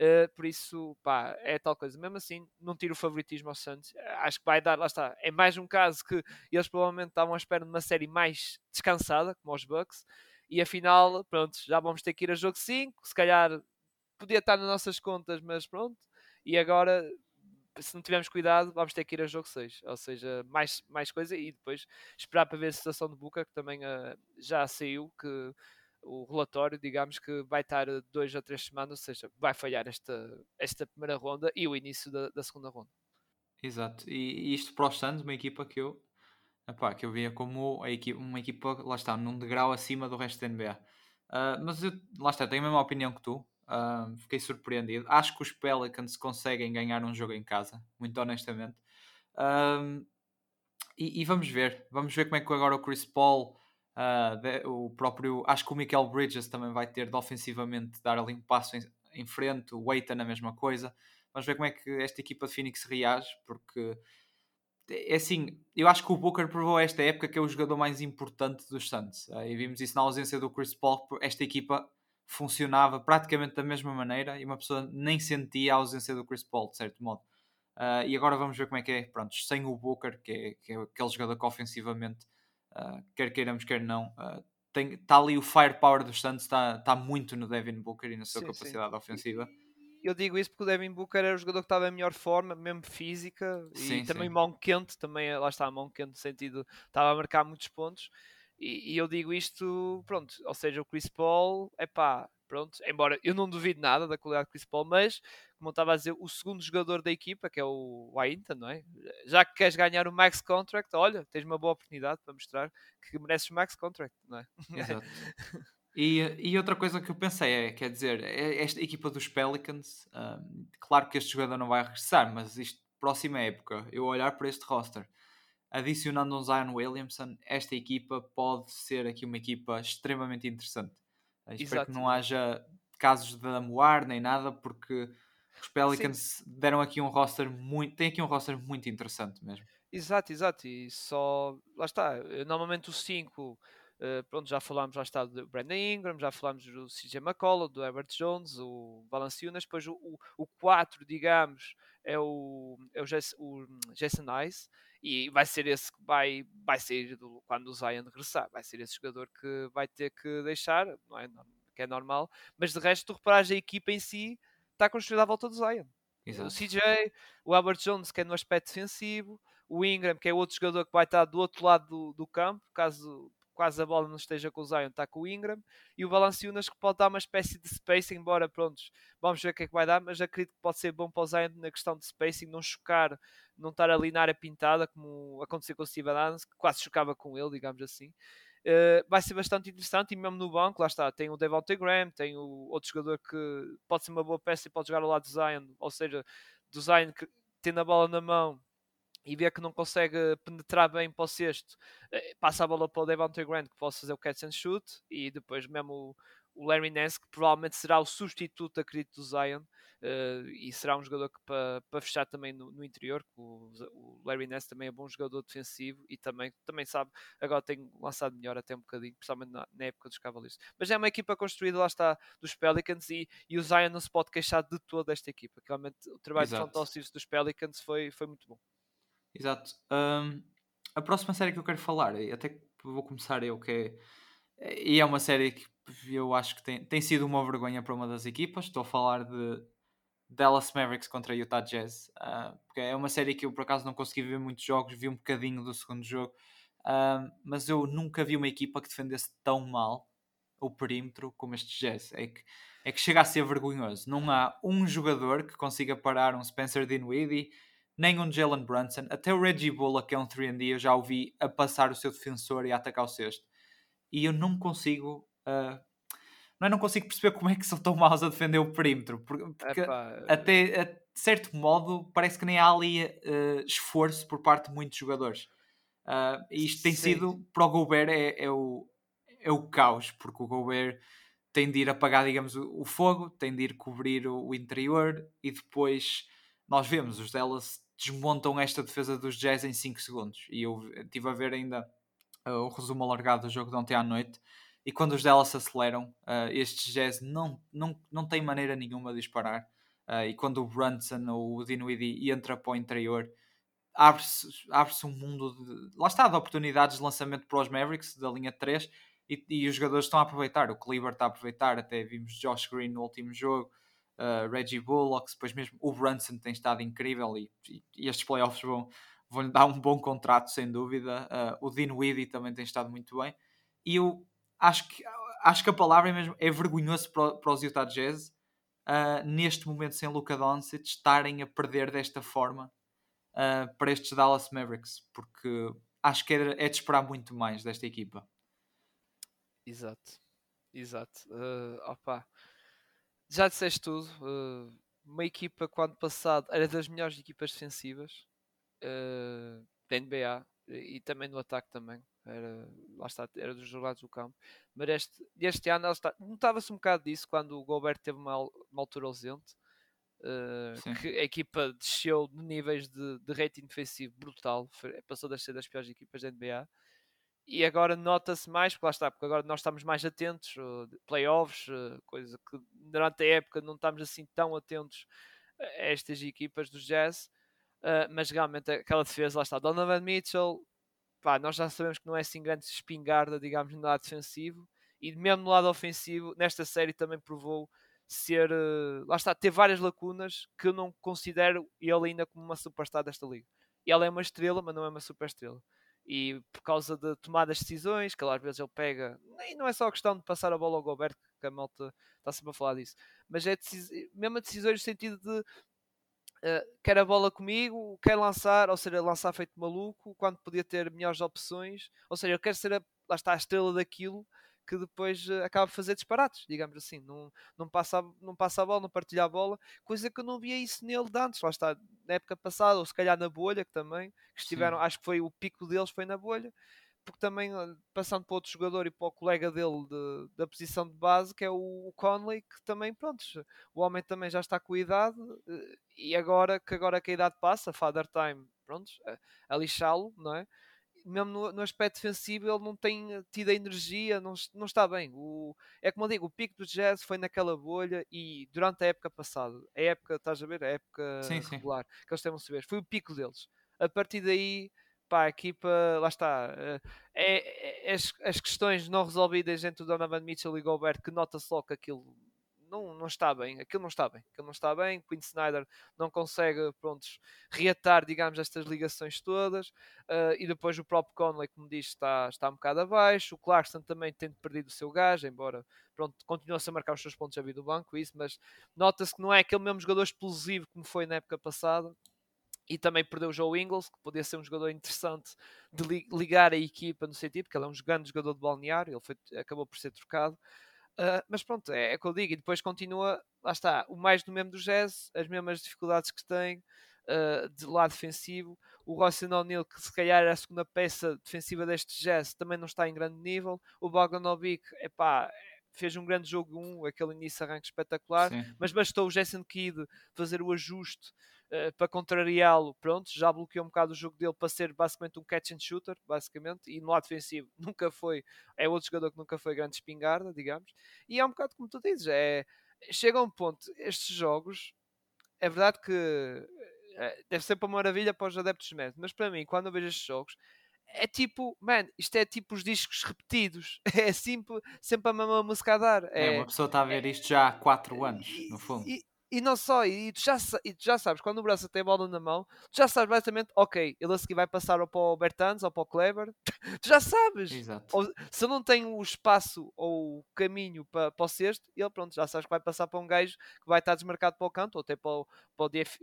Uh, por isso, pá, é tal coisa. Mesmo assim, não tiro o favoritismo ao Santos. Acho que vai dar, lá está. É mais um caso que eles provavelmente estavam à espera de uma série mais descansada, como os Bucks, e afinal, pronto, já vamos ter que ir a jogo 5. Se calhar podia estar nas nossas contas, mas pronto. E agora se não tivermos cuidado, vamos ter que ir a jogo 6. Ou seja, mais, mais coisa e depois esperar para ver a situação de Buca, que também uh, já saiu, que o relatório, digamos que vai estar dois a três semanas, ou seja, vai falhar esta, esta primeira ronda e o início da, da segunda ronda. Exato, e, e isto para os Santos, uma equipa que eu, epá, que eu via como a equipa, uma equipa, lá está, num degrau acima do resto da NBA. Uh, ah, mas eu, lá está, tenho a mesma opinião que tu. Uh, fiquei surpreendido. Acho que os Pelicans conseguem ganhar um jogo em casa, muito honestamente. Uh, e, e, vamos ver, vamos ver como é que agora o Chris Paul, uh, de, o próprio, acho que o Michael Bridges também vai ter de ofensivamente dar ali um passo em, em frente, o Aiton a mesma coisa. Vamos ver como é que esta equipa de Phoenix reage, porque é assim, eu acho que o Booker provou esta época que é o jogador mais importante dos Suns. e vimos isso na ausência do Chris Paul. Esta equipa funcionava praticamente da mesma maneira e uma pessoa nem sentia a ausência do Chris Paul, de certo modo. Uh, e agora vamos ver como é que é, pronto, sem o Booker, que é, que é aquele jogador que ofensivamente, uh, quer queiramos, quer não, uh, tem, está ali o firepower dos Santos, está, está muito no Devin Booker e na sua sim, capacidade sim. ofensiva. Eu digo isso porque o Devin Booker era o jogador que estava em melhor forma, mesmo física, sim, e também mão quente, também lá está, mão quente no sentido, estava a marcar muitos pontos. E, e, eu digo isto, pronto, ou seja, o Chris Paul, é pá, pronto, embora eu não duvido nada da qualidade do Chris Paul, mas, como eu estava a dizer, o segundo jogador da equipa, que é o Ainton, não é? Já que queres ganhar o max contract, olha, tens uma boa oportunidade para mostrar que mereces o max contract, não é? Exato. E, e outra coisa que eu pensei é, quer dizer, é esta equipa dos Pelicans, um, claro que este jogador não vai regressar, mas isto, próxima época, eu olhar para este roster adicionando um Zion Williamson, esta equipa pode ser aqui uma equipa extremamente interessante. Exato. Espero que não haja casos de amoar nem nada, porque os Pelicans Sim. deram aqui um roster muito. tem aqui um roster muito interessante mesmo. Exato, exato. E só. Lá está. Normalmente os 5. Uh, pronto, já falámos, já está do Brandon Ingram, já falámos do CJ McCollum, do Herbert Jones, o Valanciunas, depois o 4, digamos, é o, é o, Jason, o Jason Ice, e vai ser esse que vai, vai ser do, quando o Zion regressar, vai ser esse jogador que vai ter que deixar, não é? Que é normal, mas de resto, tu reparares a equipa em si está construída à volta do Zion. Exato. O CJ, o Albert Jones, que é no aspecto defensivo, o Ingram, que é outro jogador que vai estar do outro lado do, do campo, caso quase a bola não esteja com o Zion, está com o Ingram, e o Valanciunas que pode dar uma espécie de spacing, embora prontos, vamos ver o que é que vai dar, mas acredito que pode ser bom para o Zion na questão de spacing, não chocar, não estar ali na área pintada, como aconteceu com o Steven Adams, que quase chocava com ele, digamos assim. Uh, vai ser bastante interessante e mesmo no banco, lá está, tem o Devontae Graham, tem o outro jogador que pode ser uma boa peça e pode jogar ao lado do Zion, ou seja, do Zion que tendo a bola na mão e vê que não consegue penetrar bem para o sexto, eh, passa a bola para o Devontae Grant que possa fazer o catch and shoot e depois mesmo o, o Larry Nance que provavelmente será o substituto acredito do Zion uh, e será um jogador que para, para fechar também no, no interior, o, o, Larry Ness também é bom jogador defensivo e também, também sabe, agora tem lançado melhor até um bocadinho, principalmente na, na época dos Cavaliers. Mas é uma equipa construída, lá está, dos Pelicans e, e o Zion não se pode queixar de toda esta equipa, que realmente o trabalho Exato. de front office dos Pelicans foi, foi muito bom. Exato. Um, a próxima série que eu quero falar, até vou começar eu, que é, e é uma série que eu acho que tem, tem sido uma vergonha para uma das equipas. Estou a falar de Dallas Mavericks contra Utah Jazz, uh, porque é uma série que eu por acaso não consegui ver muitos jogos, vi um bocadinho do segundo jogo, uh, mas eu nunca vi uma equipa que defendesse tão mal o perímetro como este Jazz. É que, é que chega a ser vergonhoso. Não há um jogador que consiga parar um Spencer Dinwiddie, nem um Jalen Brunson, até o Reggie Bullock, que é um 3D, eu já o vi a passar o seu defensor e a atacar o cesto. E eu não consigo uh, não, é, não consigo perceber como é que são tão maus a defender o perímetro, porque, porque até a certo modo parece que nem há ali uh, esforço por parte de muitos jogadores. Uh, e isto tem Sim. sido para o Gobert é, é, o, é o caos, porque o Gobert tem de ir apagar, digamos, o, o fogo, tem de ir cobrir o, o, interior e depois nós vemos os Dallas desmontam esta defesa dos Jazz em 5 segundos. E eu estive a ver ainda uh, o resumo alargado do jogo de ontem à noite e quando os Dallas aceleram, uh, estes Jazz não, não, não tem maneira nenhuma de disparar. Uh, e quando o Brunson ou o Dinwiddie entra para o interior, abre-se abre um mundo de. Lá está, de oportunidades de lançamento para os Mavericks da linha 3 e, e os jogadores estão a aproveitar. O Kleber está a aproveitar, até vimos Josh Green no último jogo, uh, Reggie Bullock, depois mesmo o Brunson tem estado incrível e, e, e estes playoffs vão, vão lhe dar um bom contrato, sem dúvida. Uh, o Dinwiddie também tem estado muito bem. E o, acho que, acho que a palavra é mesmo é vergonhoso para, os Utah Jazz uh, neste momento sem Luca Doncic estarem a perder desta forma uh, para estes Dallas Mavericks porque acho que é, é de esperar muito mais desta equipa. Exato. Exato. Uh, opa. já disseste tudo uh, uma equipa quando passado era das melhores equipas defensivas da NBA e também no ataque também era, lá está, era dos dois lados do campo. Mas este, este ano notava-se um bocado disso quando o Gobert teve uma, uma altura ausente. Uh, que a equipa desceu de níveis de, de rating defensivo brutal, Foi, passou a ser das piores equipas da NBA. E agora nota-se mais, porque lá está, porque agora nós estamos mais atentos, uh, playoffs, uh, coisa que durante a época não estamos assim tão atentos a estas equipas do Jazz. Uh, mas realmente aquela defesa, lá está, Donovan Mitchell, pá, nós já sabemos que não é assim grande espingarda, digamos, no lado defensivo, e mesmo no lado ofensivo, nesta série também provou ser, uh, lá está, ter várias lacunas que eu não considero ele ainda como uma superstar desta liga. Ele é uma estrela, mas não é uma super estrela. E por causa de tomar as decisões, que às vezes ele pega, nem não é só questão de passar a bola ao Gobert, que a malta está sempre a falar disso, mas é decis... mesmo decisões no sentido de Uh, quer a bola comigo, quer lançar, ou seja, lançar feito maluco, quando podia ter melhores opções, ou seja, eu quero ser a, lá está a estrela daquilo que depois uh, acaba de fazer disparates, digamos assim, não, não, passa, não passa a bola, não partilha a bola, coisa que eu não via isso nele de antes, lá está, na época passada, ou se calhar na bolha, que também, que estiveram, Sim. acho que foi o pico deles, foi na bolha, porque também passando para outro jogador e para o colega dele de, da posição de base, que é o Conley, que também, pronto, o homem também já está com idade eh, e agora que agora que a idade passa, Father Time, pronto, a, lixá-lo, não é? Mesmo no, no, aspecto defensivo, ele não tem tido a energia, não, não está bem. O, é como eu digo, o pico do Jazz foi naquela bolha e durante a época passada, a época, estás a ver, a época sim, regular, sim. que eles têm a saber, foi o pico deles. A partir daí pá, a equipa, lá está, eh, é, é, as, as questões não resolvidas entre o Donovan Mitchell e Gobert, que nota-se logo que aquilo não, não está bem, aquilo não está bem, aquilo não está bem, Quinn Snyder não consegue, prontos, reatar, digamos, estas ligações todas, uh, e depois o próprio Conley, como diz, está, está um bocado abaixo, o Clarkson também tem perdido o seu gás, embora, pronto, continua-se a marcar os seus pontos a vida do banco, isso, mas nota-se que não é aquele mesmo jogador explosivo como foi na época passada, e também perdeu o Joe Ingles, que podia ser um jogador interessante de ligar a equipa no sentido, porque ele é um grande jogador de balneário, ele foi, acabou por ser trocado. Uh, mas pronto, é, é o que eu digo, e depois continua, lá está, o mais do mesmo do Jazz, as mesmas dificuldades que tem uh, de lado defensivo. O Royce O'Neill, que se calhar é a segunda peça defensiva deste Jazz, também não está em grande nível. O Bogdanovic, epá, fez um grande jogo 1, um, aquele início arranque espetacular, Sim. mas bastou o Jason Kidd fazer o ajuste uh, para contrariá-lo, pronto, já bloqueou um bocado o jogo dele para ser basicamente um catch and shooter, basicamente, e no lado defensivo nunca foi, é outro jogador que nunca foi grande espingarda, digamos, e é um bocado como tu dizes, é, chega a um ponto, estes jogos, é verdade que eh, deve ser para uma maravilha para os adeptos de mas para mim, quando eu vejo estes jogos, é tipo, man, isto é tipo os discos repetidos. É sempre, sempre a mesma música a dar. É, é uma pessoa está a ver é, isto já há 4 anos, no fundo. E, e não só, e tu, já, e tu já sabes, quando o Braça tem a bola na mão, tu já sabes basicamente, ok, ele a seguir vai passar ou para o Bertans ou para o Kleber, tu já sabes. Ou, se ele não tem o espaço ou o caminho para, para o sexto, ele pronto, já sabes que vai passar para um gajo que vai estar desmarcado para o canto, ou até para o, para o DF,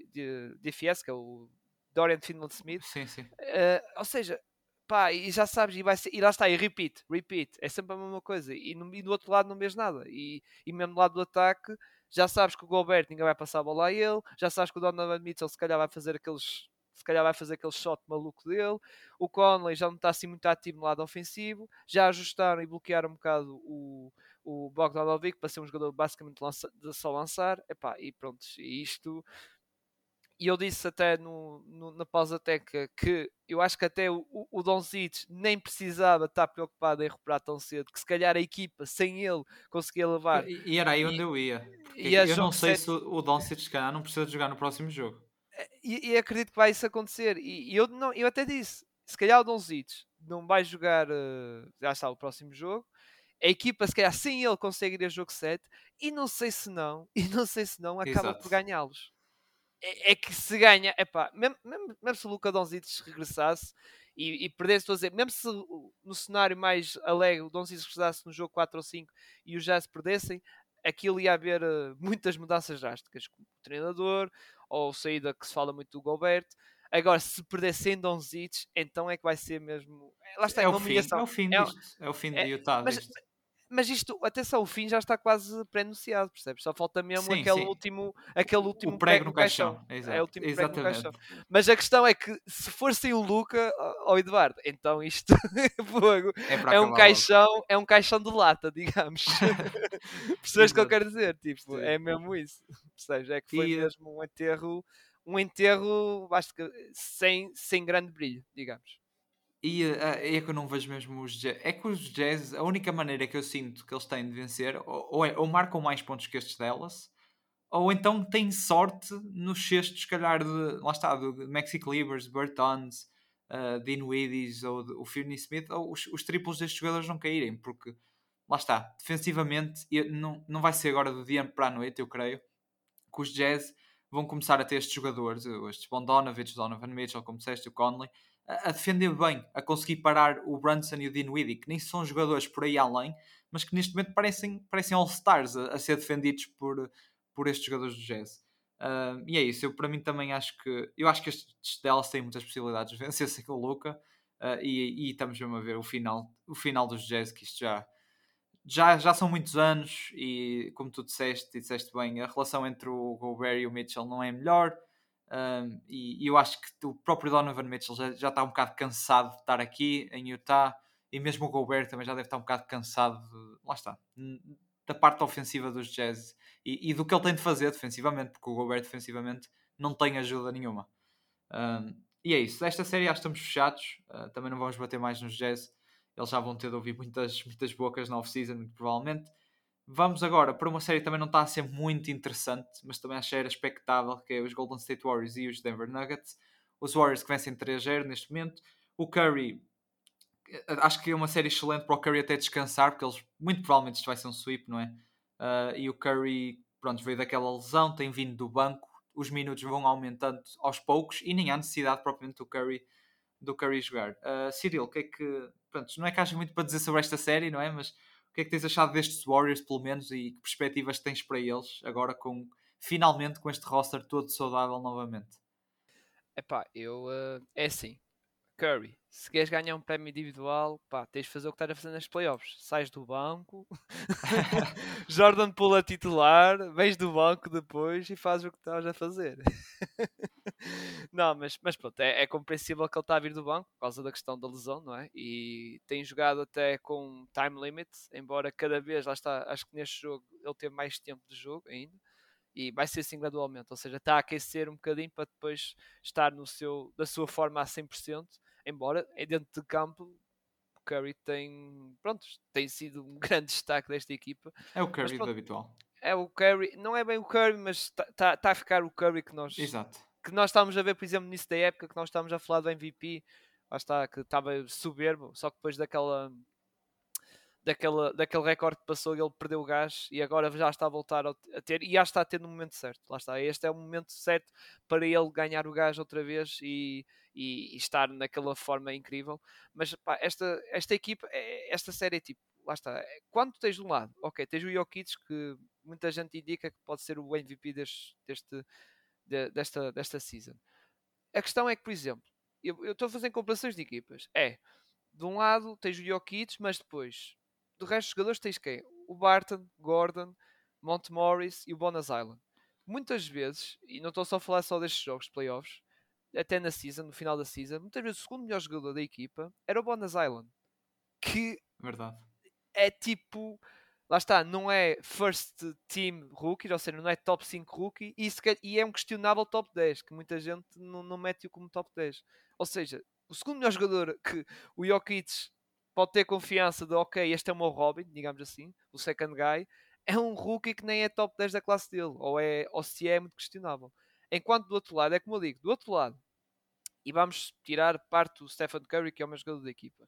DFS, que é o Dorian Finland Smith. Sim, sim. Uh, ou seja, pá, e já sabes, e, vai ser, e lá está, e repeat, repeat, é sempre a mesma coisa, e, no, e do outro lado não vês nada, e, e mesmo do lado do ataque, já sabes que o Gobert ninguém vai passar a bola a ele, já sabes que o Donovan Mitchell se calhar vai fazer aqueles se calhar vai fazer aquele shot maluco dele. O Conley já não está assim muito ativo no lado ofensivo. Já ajustaram e bloquearam um bocado o, o Bogdanovic para ser um jogador basicamente lança, de só lançar. Epá, e pronto, isto e eu disse até no, no, na pausa técnica que eu acho que até o, o, o Doncic nem precisava estar preocupado em recuperar tão cedo, que se calhar a equipa sem ele conseguia levar. E, e era aí onde e, eu ia. Eu não sei 7... se o, o Doncic se calhar não precisa de jogar no próximo jogo. E, e acredito que vai isso acontecer. E, e, eu, não, eu até disse, se calhar o Doncic não vai jogar, uh, já está o próximo jogo, a equipa se calhar sem ele consegue ir a jogo 7 e não sei se não, e não sei se não acaba Exato. por ganhá-los é, é, que se ganha, epá, mesmo, mesmo, mesmo se o Luca Donzitos regressasse e, e perdesse, estou a dizer, mesmo se no cenário mais alegre o Donzitos regressasse no jogo 4 ou 5 e os Jazz perdessem, aquilo ia haver uh, muitas mudanças drásticas, como o treinador, ou saída que se fala muito do Gobert. Agora, se perdessem Donzitos, então é que vai ser mesmo. Lá está, é, é o fim, é o fim disto. É, é o fim é, de Utah. Mas, mas isto, atenção, o fim já está quase pré-anunciado, percebes? Só falta mesmo sim, aquele, sim. Último, aquele último o prego, no caixão. caixão. Exato. É o último Exatamente. prego no caixão. Mas a questão é que se for sem o Luca ou Eduardo, então isto é, é um caixão, logo. é um caixão de lata, digamos. Percebes o que eu quero dizer? Tipo, sim. é mesmo isso. Percebes? É que foi e... mesmo um enterro, um enterro acho que sem, sem grande brilho, digamos. E uh, é que eu não vejo mesmo os jazz. É que os jazz, a única maneira que eu sinto que eles têm de vencer, ou, é, ou marcam mais pontos que estes delas, ou então têm sorte nos cestos, se calhar, de, lá está, do Maxi Cleavers, Bertons, uh, Dean Widdies ou o Finney Smith, ou os, os triplos destes jogadores não caírem, porque lá está, defensivamente, não, não vai ser agora do dia para a noite, eu creio, que os jazz vão começar a ter estes jogadores, estes Bondonovich, Donovan Mitchell, como disseste, o Conley a, defender bem, a conseguir parar o Brunson e o Dinwiddie, que nem são jogadores por aí além, mas que neste momento parecem, parecem all-stars a, a, ser defendidos por, por estes jogadores do Jazz. Uh, e é isso, eu para mim também acho que eu acho que estes Dallas têm muitas possibilidades de vencer-se com o Luca uh, e, e, estamos mesmo a ver o final, o final dos Jazz, que isto já, já, já são muitos anos e como tu disseste, e disseste bem, a relação entre o Gobert e o Mitchell não é melhor. Um, e, e, eu acho que o próprio Donovan Mitchell já, já, está um bocado cansado de estar aqui em Utah e mesmo o Gobert também já deve estar um bocado cansado de, lá está, da parte ofensiva dos Jazz e, e, do que ele tem de fazer defensivamente, porque o Gobert defensivamente não tem ajuda nenhuma. Um, e é isso, desta série já estamos fechados, uh, também não vamos bater mais nos Jazz, eles já vão ter de ouvir muitas, muitas bocas na off-season, muito provavelmente. Vamos agora para uma série que também não está a ser muito interessante, mas também que era expectável, que é os Golden State Warriors e os Denver Nuggets. Os Warriors que vencem 3-0 neste momento. O Curry, eh, acho que é uma série excelente para o Curry até descansar, porque eles, muito provavelmente isto vai ser um sweep, não é? Uh, e o Curry, pronto, veio daquela lesão, tem vindo do banco, os minutos vão aumentando aos poucos e nem há necessidade propriamente do Curry, do Curry jogar. Uh, Cyril, o que é que, pronto, não é que haja muito para dizer sobre esta série, não é? Mas o que é que tens achado destes Warriors, pelo menos, e que perspectivas tens para eles agora com finalmente com este roster todo saudável novamente? Epá, eu uh, é assim, Curry, se queres ganhar um prémio individual, pá, tens de fazer o que estás a fazer nas playoffs. Sais do banco, Jordan pula titular, vens do banco depois e fazes o que estás a fazer. não, mas, mas pronto, é, é compreensível que ele está a vir do banco por causa da questão da lesão, não é? E tem jogado até com time limit, embora cada vez, lá está, acho que neste jogo ele teve mais tempo de jogo ainda e vai ser assim gradualmente, ou seja, está a aquecer um bocadinho para depois estar no seu, da sua forma a 100%, embora dentro de campo o Curry tem, pronto, tem sido um grande destaque desta equipa. É o Curry mas, pronto, do habitual. É o Curry, não é bem o Curry, mas está tá, tá a ficar o Curry que nós Exato. que nós estávamos a ver, por exemplo, nisso da época que nós estávamos a falar do MVP, lá está, que estava soberbo, só que depois daquela daquele, daquele recorde que passou, ele perdeu o gás e agora já está a voltar a ter e já está a ter no momento certo. Lá está, este é o momento certo para ele ganhar o gás outra vez e, e, e estar naquela forma incrível. Mas pá, esta, esta equipa, é, esta série é tipo, lá está, é, quando tens de um lado, ok, tens o Jokic que muita gente indica que pode ser o MVP deste, deste, de, desta, desta season. A questão é que, por exemplo, eu estou a fazer comparações de equipas. É, de um lado tens o Jokic, mas depois do resto dos jogadores tens quem? O Barton, Gordon, Mont Morris e o Bonus Island. Muitas vezes, e não estou só a falar só destes jogos de playoffs, até na season, no final da season, muitas vezes o segundo melhor jogador da equipa era o Bonus Island. Que Verdade. é tipo. Lá está, não é first team rookie, ou seja, não é top 5 rookie, e, e é um questionável top 10, que muita gente não, não mete-o como top 10. Ou seja, o segundo melhor jogador que o Jokic pode ter confiança de, ok, este é o meu Robin, digamos assim, o second guy, é um rookie que nem é top 10 da classe dele, ou, é, ou se é, é muito questionável. Enquanto do outro lado, é como eu digo, do outro lado, e vamos tirar parte do Stephen Curry, que é o meu jogador da equipa,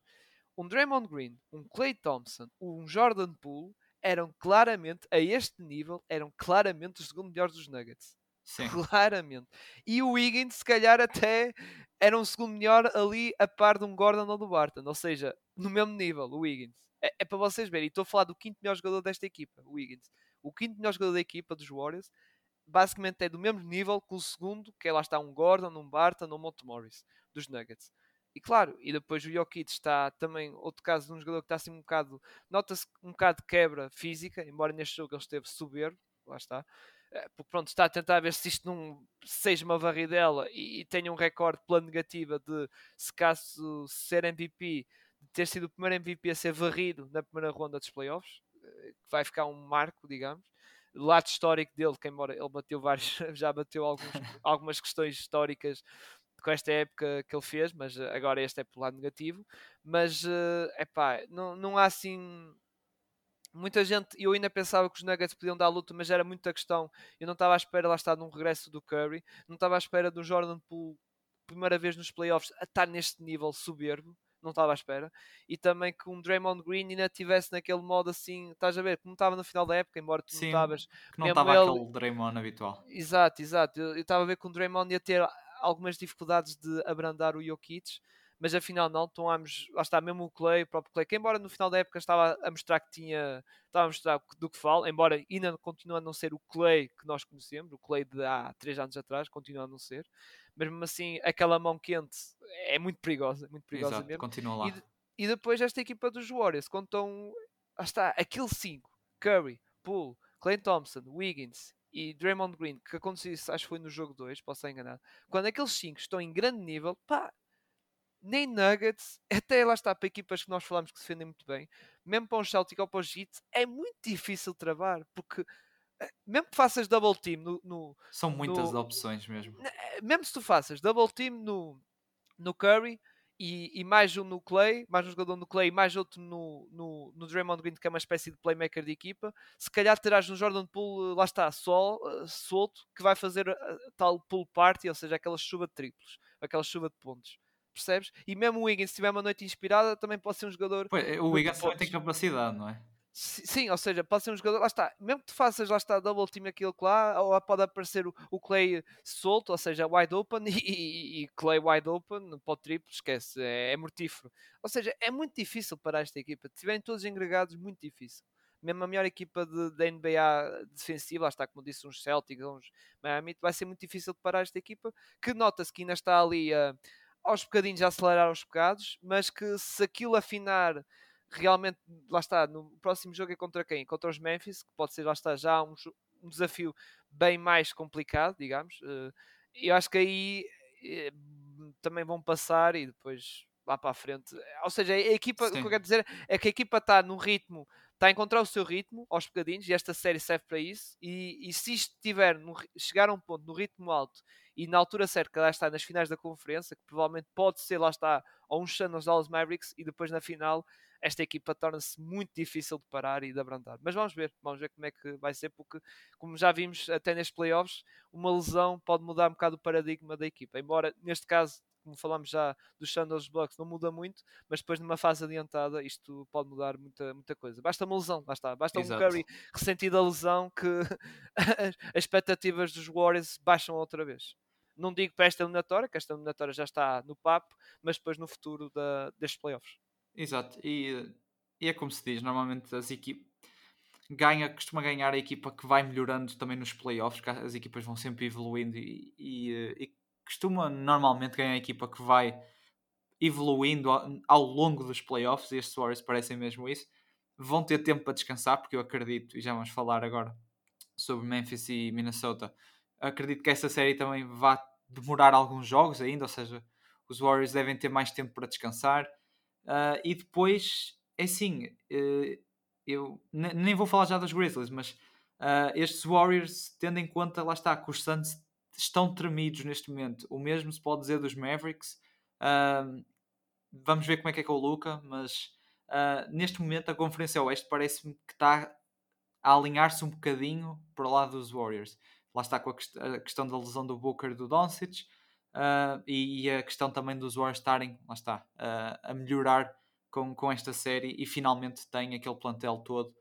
um Draymond Green, um Clay Thompson, um Jordan Poole, eram claramente, a este nível, eram claramente os segundo melhores dos Nuggets. Sim. Claramente. E o Wiggins, se calhar, até era um segundo melhor ali a par de um Gordon ou do Barton. Ou seja, no mesmo nível, o Wiggins. É, é para vocês verem. Estou a falar do quinto melhor jogador desta equipa, o Wiggins. O quinto melhor jogador da equipa dos Warriors basicamente é do mesmo nível que o segundo, que é lá está um Gordon, um Barton um Monte Morris dos Nuggets. E claro, e depois o Jokic está também, outro caso de um jogador que está assim um bocado, nota-se um bocado de quebra física, embora neste jogo ele esteve soberbo, lá está. Eh, porque pronto, está a tentar ver se isto não seja uma varridela e, e tenha um recorde pela negativa de se caso ser MVP, ter sido o primeiro MVP a ser varrido na primeira ronda dos playoffs, eh, que vai ficar um marco, digamos. Lado histórico dele, que embora ele bateu vários, já bateu alguns, algumas questões históricas com esta época que ele fez, mas eh, agora este é pelo lado negativo. Mas é pá, não, não há assim muita gente, eu ainda pensava que os Nuggets podiam dar luta, mas era muita questão. Eu não estava à espera, lá está, de um regresso do Curry, não estava à espera do Jordan Poole, primeira vez nos playoffs, a estar neste nível soberbo, não estava à espera. E também que um Draymond Green ainda estivesse naquele modo assim, estás a ver, como estava no final da época, embora tu Sim, não estavas. Que não estava ele... aquele Draymond habitual. Exato, exato. Eu estava a ver que o Draymond ia ter algumas dificuldades de abrandar o Jokic mas afinal não, tomámos, lá está, mesmo o Clay, o próprio Clay, que embora no final da época estava a mostrar que tinha, estava a mostrar do que fala, embora ainda continua a não ser o Clay que nós conhecemos, o Clay de há 3 anos atrás, continua a não ser, mas mesmo assim aquela mão quente é muito perigosa, muito perigosa Exato, mesmo. continua lá. E, e, depois esta equipa dos Warriors, quando estão, lá está, aquele 5, Curry, Poole, Clay Thompson, Wiggins e Draymond Green, que aconteceu isso, acho que foi no jogo 2, posso estar enganado, quando aqueles 5 estão em grande nível, pá, nem Nuggets, até lá está para equipas que nós falamos que se defendem muito bem, mesmo para um Celtic ou para o Heat, é muito difícil travar, porque mesmo que faças double team no. no São muitas no, opções mesmo. Eh, mesmo se tu faças double team no, no Curry e, e, mais um no Clay, mais um jogador no Clay, mais outro no, no, no Draymond Green, que é uma espécie de playmaker de equipa, se calhar terás no Jordan Poole, lá está, sol, uh, solto, que vai fazer tal pool party, ou seja, aquela chuva de triplos, aquela chuva de pontos percebes? E mesmo o Wiggins, se tiver uma noite inspirada, também pode ser um jogador. Pois, o Wiggins também tem capacidade, não é? Sim, ou seja, pode ser um jogador, lá está, mesmo que tu faças lá está double team aquilo que lá, ou pode aparecer o, o Clay solto, ou seja, wide open, e, e, Clay wide open, pode triplo, esquece, é, é, mortífero. Ou seja, é muito difícil para esta equipa, se estiverem todos engregados, muito difícil. Mesmo a melhor equipa da de, de NBA defensiva, lá está, como disse, uns Celtics, uns Miami, vai ser muito difícil parar esta equipa, que nota-se que ainda está ali aos bocadinhos a acelerar os pecados, mas que se aquilo afinar realmente, lá está, no próximo jogo é contra quem? Contra os Memphis, que pode ser, lá está, já um, um desafio bem mais complicado, digamos. Uh, eu acho que aí eh, também vão passar e depois lá para a frente. Ou seja, a equipa, Sim. o que eu quero dizer é que a equipa está no ritmo, está a encontrar o seu ritmo aos bocadinhos e esta série serve para isso. E, e se isto tiver no, chegar a um ponto no ritmo alto e na altura certa, lá está nas finais da conferência, que provavelmente pode ser, lá está, ou um chão nos Dallas Mavericks e depois na final esta equipa torna-se muito difícil de parar e de abrandar. Mas vamos ver, vamos ver como é que vai ser, porque como já vimos até nestes playoffs, uma lesão pode mudar um bocado o paradigma da equipa. Embora neste caso como falámos já dos Sandals Bucks, não muda muito, mas depois numa fase adiantada isto pode mudar muita, muita coisa. Basta uma lesão, lá está. Basta Exato. um Curry ressentido a lesão que as expectativas dos Warriors baixam outra vez. Não digo para esta eliminatória, que esta eliminatória já está no papo, mas depois no futuro da, destes playoffs. Exato, e, e é como se diz, normalmente as equipes ganha, costuma ganhar a equipa que vai melhorando também nos playoffs, as equipas vão sempre evoluindo e, e, e costuma normalmente ganhar a equipa que vai evoluindo ao, longo dos playoffs, e estes Warriors parecem mesmo isso. Vão ter tempo para descansar, porque eu acredito, e já vamos falar agora sobre Memphis e Minnesota. Acredito que essa série também vai demorar alguns jogos ainda, ou seja, os Warriors devem ter mais tempo para descansar. Uh, e depois, é assim, uh, eu nem vou falar já dos Grizzlies, mas uh, estes Warriors, tendo em conta, lá está, que os Suns estão tremidos neste momento. O mesmo se pode dizer dos Mavericks. Uh, vamos ver como é que é com o Luca, mas neste momento a Conferência Oeste parece-me que está a alinhar-se um bocadinho para o lado dos Warriors. Lá está com a, quest a questão da lesão do Booker do Doncic uh, e, e, a questão também dos Warriors estarem, lá está, a melhorar com, com esta série e finalmente tem aquele plantel todo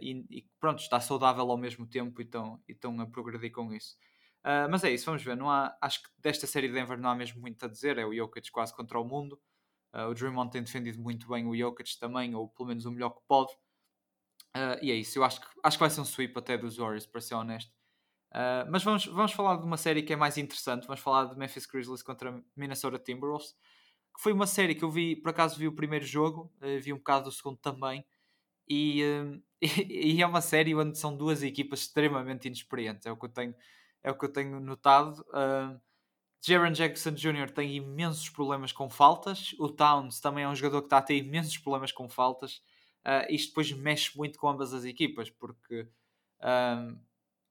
e, e, pronto, está saudável ao mesmo tempo e estão, e a progredir com isso. Uh, mas é isso, vamos ver. Não há, acho que desta série de Denver não há mesmo muito a dizer. É o Jokic quase contra o mundo. Uh, o Draymond tem defendido muito bem o Jokic também, ou pelo menos o melhor que pode. Uh, e é isso. Eu acho que, acho que vai ser um sweep até dos Warriors, para ser honesto. Mas vamos, vamos falar de uma série que é mais interessante. Vamos falar de Memphis Grizzlies contra Minnesota Timberwolves. Que foi uma série que eu vi, por acaso vi o primeiro jogo, vi um bocado do segundo também. E, e, e é uma série onde são duas equipas extremamente inexperientes. É o que eu tenho é o que eu tenho notado. Uh, Jaron Jackson Jr. tem imensos problemas com faltas. O Towns também é um jogador que está a ter imensos problemas com faltas. Uh, isto depois mexe muito com ambas as equipas, porque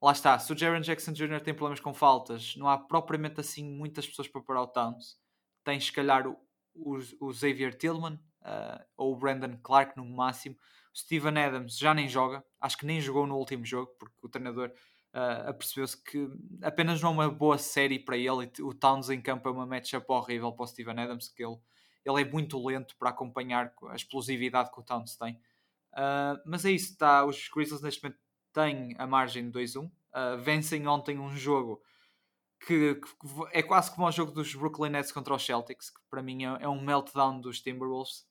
lá está. Se o Jaron Jackson Jr. tem problemas com faltas, não há propriamente assim muitas pessoas para parar o Towns. Tens, se calhar, o, o, o Xavier Tillman uh, ou o Brandon Clark no máximo. O Steven Adams já nem joga, acho que nem jogou no último jogo, porque o treinador uh, apercebeu-se que apenas não é uma boa série para ele. O Towns em campo é uma matchup horrível para o Steven Adams, que ele, ele é muito lento para acompanhar a explosividade que o Towns tem. Uh, mas é isso, tá, os Grizzlies neste momento têm a margem de 2-1. Uh, ah, vencem ontem um jogo que, que, é quase como o jogo dos Brooklyn Nets contra os Celtics, que para mim é, é um meltdown dos Timberwolves.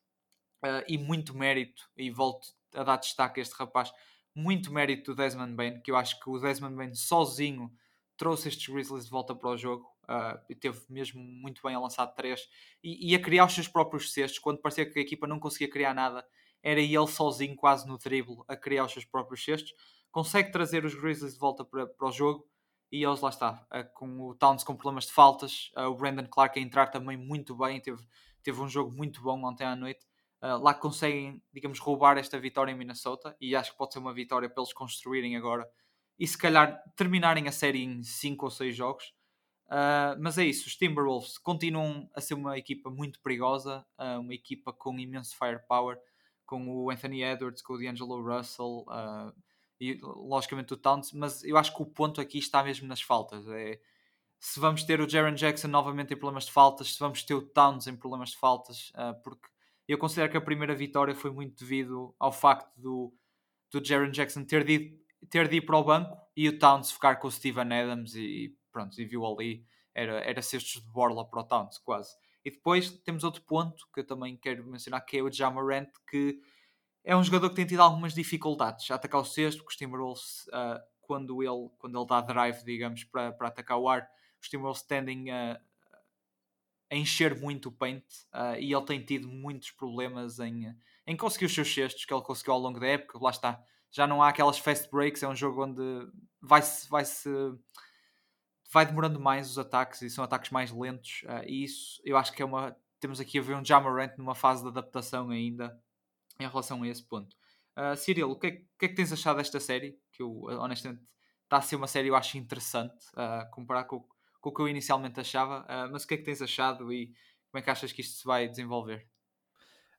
Uh, e muito mérito, e volto a dar destaque a este rapaz, muito mérito do Desmond Bain, que eu acho que o Desmond Bain sozinho trouxe estes Grizzlies de volta para o jogo uh, e teve mesmo muito bem a lançar três e, e, a criar os seus próprios cestos quando parecia que a equipa não conseguia criar nada era ele sozinho quase no drible a criar os seus próprios cestos consegue trazer os Grizzlies de volta para, para o jogo e eles lá está uh, com o Towns com problemas de faltas uh, o Brandon Clark a entrar também muito bem teve, teve um jogo muito bom ontem à noite Uh, lá conseguem, digamos, roubar esta vitória em Minnesota e acho que pode ser uma vitória para eles construírem agora e se calhar terminarem a série em 5 ou 6 jogos. Mas é isso, os Timberwolves continuam a ser uma equipa muito perigosa, uma equipa com imenso firepower, com o Anthony Edwards, com o D'Angelo Russell e logicamente o Towns, mas eu acho que o ponto aqui está mesmo nas faltas. É, se vamos ter o Jaron Jackson novamente em problemas de faltas, se vamos ter o Towns em problemas de faltas, porque eu considero que a primeira vitória foi muito devido ao facto do, do Jaron Jackson ter de, ir, ter de ir para o banco e o Towns ficar com o Steven Adams e pronto, e viu ali, era, era cestos de borla para o Towns, quase. E depois temos outro ponto que eu também quero mencionar, que é o Jamarant, que é um jogador que tem tido algumas dificuldades a atacar o cesto, porque os Timberwolves, uh, quando, ele, quando ele dá drive, digamos, para, para atacar o ar, os Timberwolves tendem a, a encher muito o paint uh, e ele tem tido muitos problemas em, em conseguir os seus cestos que ele conseguiu ao longo da época. Lá está, já não há aquelas fast breaks, é um jogo onde vai-se vai -se vai demorando mais os ataques e são ataques mais lentos. Uh, e isso eu acho que é uma. Temos aqui a ver um Jamarant numa fase de adaptação ainda em relação a esse ponto. Uh, Cyril, o que, é, que, é, que tens achado desta série? Que eu honestamente está a ser uma série eu acho interessante uh, comparar com, com o que eu inicialmente achava. Uh, mas o que é que tens achado e como é que achas que isto se vai desenvolver?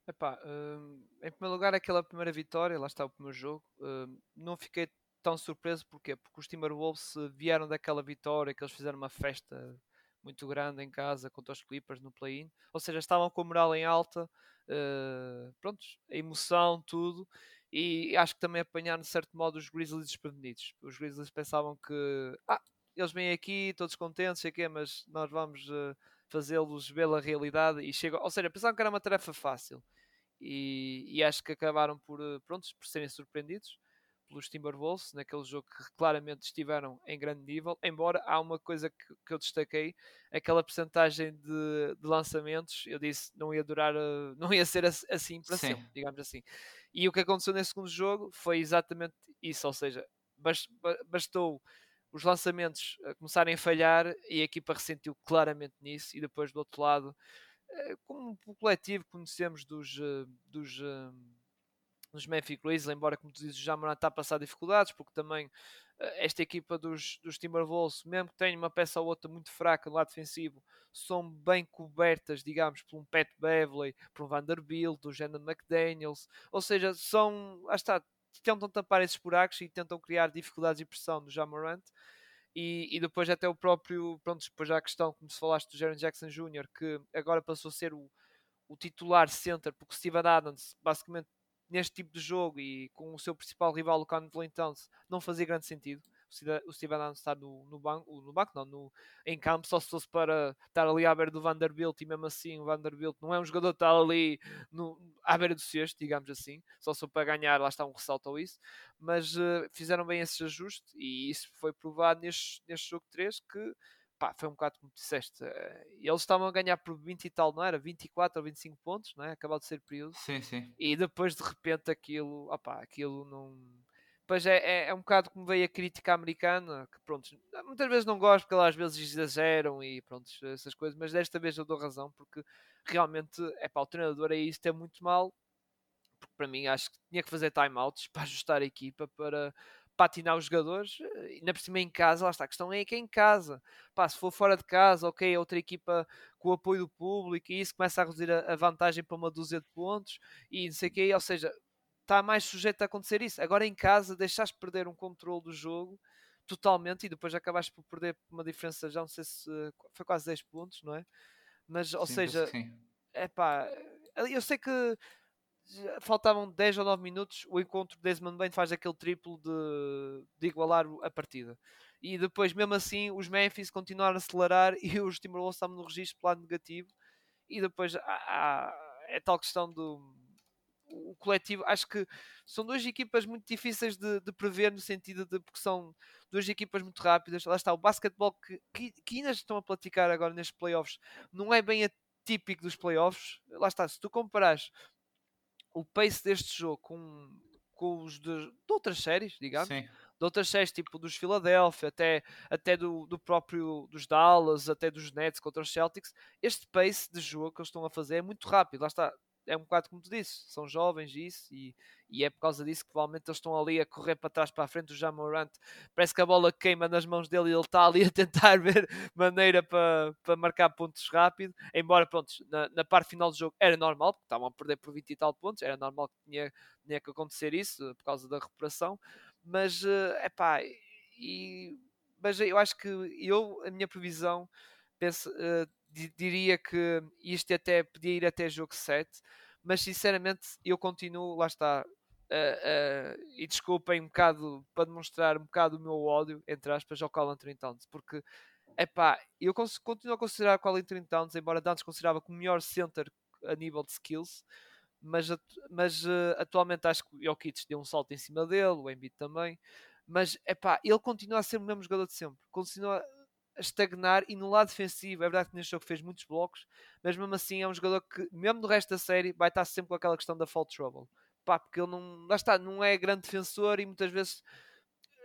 Epá, hum, em primeiro lugar, aquela primeira vitória, lá está o primeiro jogo, hum, não fiquei tão surpreso, porquê? Porque os Timberwolves vieram daquela vitória, que eles fizeram uma festa muito grande em casa contra os Clippers no play-in, ou seja, estavam com a moral em alta, uh, prontos, a emoção, tudo, e acho que também apanharam de certo modo os Grizzlies desprevenidos. Os Grizzlies pensavam que, ah, eles vêm aqui todos contentes, sei quê, mas nós vamos uh, fazê-los ver a realidade. E chegam, ou seja, pensavam que era uma tarefa fácil. E, e acho que acabaram por, eh, prontos, por serem surpreendidos pelos Timberwolves naquele jogo que claramente estiveram em grande nível, embora há uma coisa que, que eu destaquei, aquela percentagem de, de, lançamentos, eu disse não ia durar, eh, não ia ser assim para Sim. sempre, digamos assim. E o que aconteceu nesse segundo jogo foi exatamente isso, ou seja, bastou os lançamentos começarem a falhar e a equipa ressentiu claramente nisso e depois do outro lado eh, como o coletivo conhecemos dos, eh, dos, eh, dos Memphis Grizzlies, embora como tu dizes, o Jamoran está a passar dificuldades, porque também esta equipa dos, dos Timberwolves, mesmo que tenha uma peça ou outra muito fraca no lado defensivo, são bem cobertas, digamos, por um Pat Beverley, por um Vanderbilt, do Shannon McDaniels, ou seja, são, ah está, tentam tampar esses buracos e tentam criar dificuldades e pressão do Jamorant. E, e, depois até o próprio, pronto, depois já a questão, como se falaste do Jaron Jackson Jr., que agora passou a ser o, o titular center, porque Steven Adams, basicamente, neste tipo de jogo e com o seu principal rival, o Conley Towns, não fazia grande sentido. O Steven Adams está no, no, banco, no banco, não, no, em campo, só se fosse para estar ali à beira do Vanderbilt e mesmo assim o Vanderbilt não é um jogador que está ali no, à beira do sexto, digamos assim, só se para ganhar, lá está um ressalto ou isso, mas uh, fizeram bem esse ajuste e isso foi provado neste, neste jogo 3 que pá, foi um bocado como disseste, uh, eles estavam a ganhar por 20 e tal, não era? 24 ou 25 pontos, não é? Acabou de ser período. Sim, sim. E depois de repente aquilo, opá, aquilo não Pois é, é, é, um bocado como veio a crítica americana, que pronto, muitas vezes não gosto porque elas às vezes exageram e pronto, essas coisas, mas desta vez eu dou razão porque realmente é para o treinador é isso, é muito mal, porque para mim acho que tinha que fazer timeouts para ajustar a equipa, para patinar os jogadores, e na por cima em casa, lá está, a questão é que é em casa, pá, se for fora de casa, ok, outra equipa com o apoio do público e isso começa a reduzir a, a vantagem para uma dúzia de pontos e não sei o que, ou seja, está mais sujeito a acontecer isso. Agora em casa deixaste perder um controle do jogo totalmente e depois acabaste por perder uma diferença, já não sei se foi quase 10 pontos, não é? Mas, ou sim, seja, é pá, eu sei que faltavam 10 ou 9 minutos, o encontro de Desmond Bain faz aquele triplo de, de igualar a partida. E depois, mesmo assim, os Memphis continuaram a acelerar e os Timberwolves estavam no registro lado negativo. E depois há, há, é tal questão do o coletivo, acho que são duas equipas muito difíceis de, de, prever no sentido de porque são duas equipas muito rápidas. Lá está, o basquetebol que, que, que ainda estão a platicar agora nestes playoffs não é bem atípico dos playoffs. Lá está, se tu comparares o pace deste jogo com, com os de, de outras séries, digamos. Sim de outras séries, tipo dos Philadelphia, até, até do, do próprio dos Dallas, até dos Nets contra os Celtics, este pace de jogo que eles estão a fazer é muito rápido. Lá está, é um bocado como tu disse, são jovens isso, e, e é por causa disso que provavelmente eles estão ali a correr para trás para a frente. O Jamorant parece que a bola queima nas mãos dele e ele está ali a tentar ver maneira para, para marcar pontos rápido. Embora, pronto, na, na parte final do jogo era normal, porque estavam a perder por 20 e tal pontos, era normal que tinha, tinha que acontecer isso por causa da recuperação, mas é uh, pá, e, mas eu acho que eu, a minha previsão, penso. Uh, diria que isto até podia ir até jogo 7, mas sinceramente eu continuo, lá está. Uh, uh, e desculpem um bocado para demonstrar um bocado o meu ódio, entre aspas, ao Colin Anthony Towns, porque epá, eu continuo a considerar o Colin Anthony Towns, embora antes considerava como o melhor center a nível de skills, mas, mas uh, atualmente acho que o Jokic deu um salto em cima dele, o Embiid também, mas epá, ele continua a ser o mesmo jogador de sempre, continua a estagnar e no lado defensivo, é verdade que neste jogo fez muitos blocos, mas mesmo assim é um jogador que, mesmo no resto da série, vai estar sempre com aquela questão da fall trouble. Pá, porque ele não, lá está, não é grande defensor e muitas vezes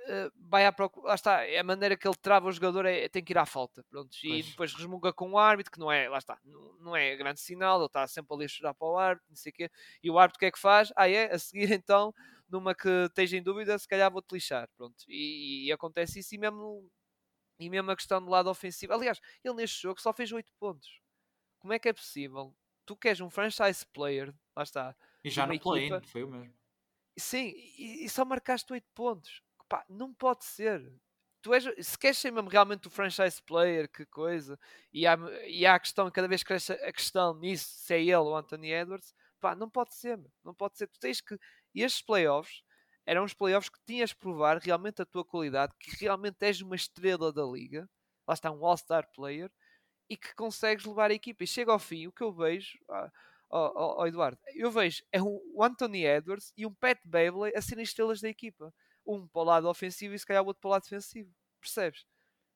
uh, vai à procura. Lá está, é a maneira que ele trava o jogador é, tem que ir à falta. Pronto. E depois resmunga com o árbitro, que não é, lá está, não, não é grande sinal, ele está sempre ali a chorar para o árbitro, não sei o quê. E o árbitro o que é que faz? Ah, é? A seguir então, numa que esteja em dúvida, se calhar vou-te lixar. Pronto. E, e, acontece isso e mesmo, e mesmo a questão do lado ofensivo. Aliás, ele neste jogo só fez 8 pontos. Como é que é possível? Tu queres um franchise player, lá está. E já no play foi o mesmo. Sim, e, e só marcaste 8 pontos. Pá, não pode ser. Tu és, se queres ser mesmo realmente o franchise player, que coisa, e há, e há a questão, cada vez cresce a questão nisso, se é ele ou Anthony Edwards, pá, não pode ser, não pode ser. Tu tens que. Estes playoffs eram os playoffs que tinhas de provar realmente a tua qualidade, que realmente és uma estrela da liga, lá está um All-Star player, e que consegues levar a equipa. E chega ao fim, o que eu vejo. Ah, oh, oh, oh, Eduardo, eu vejo é o Anthony Edwards e um Pat Beverley a serem estrelas da equipa. Um para o lado ofensivo e se calhar o outro para o lado defensivo. Percebes?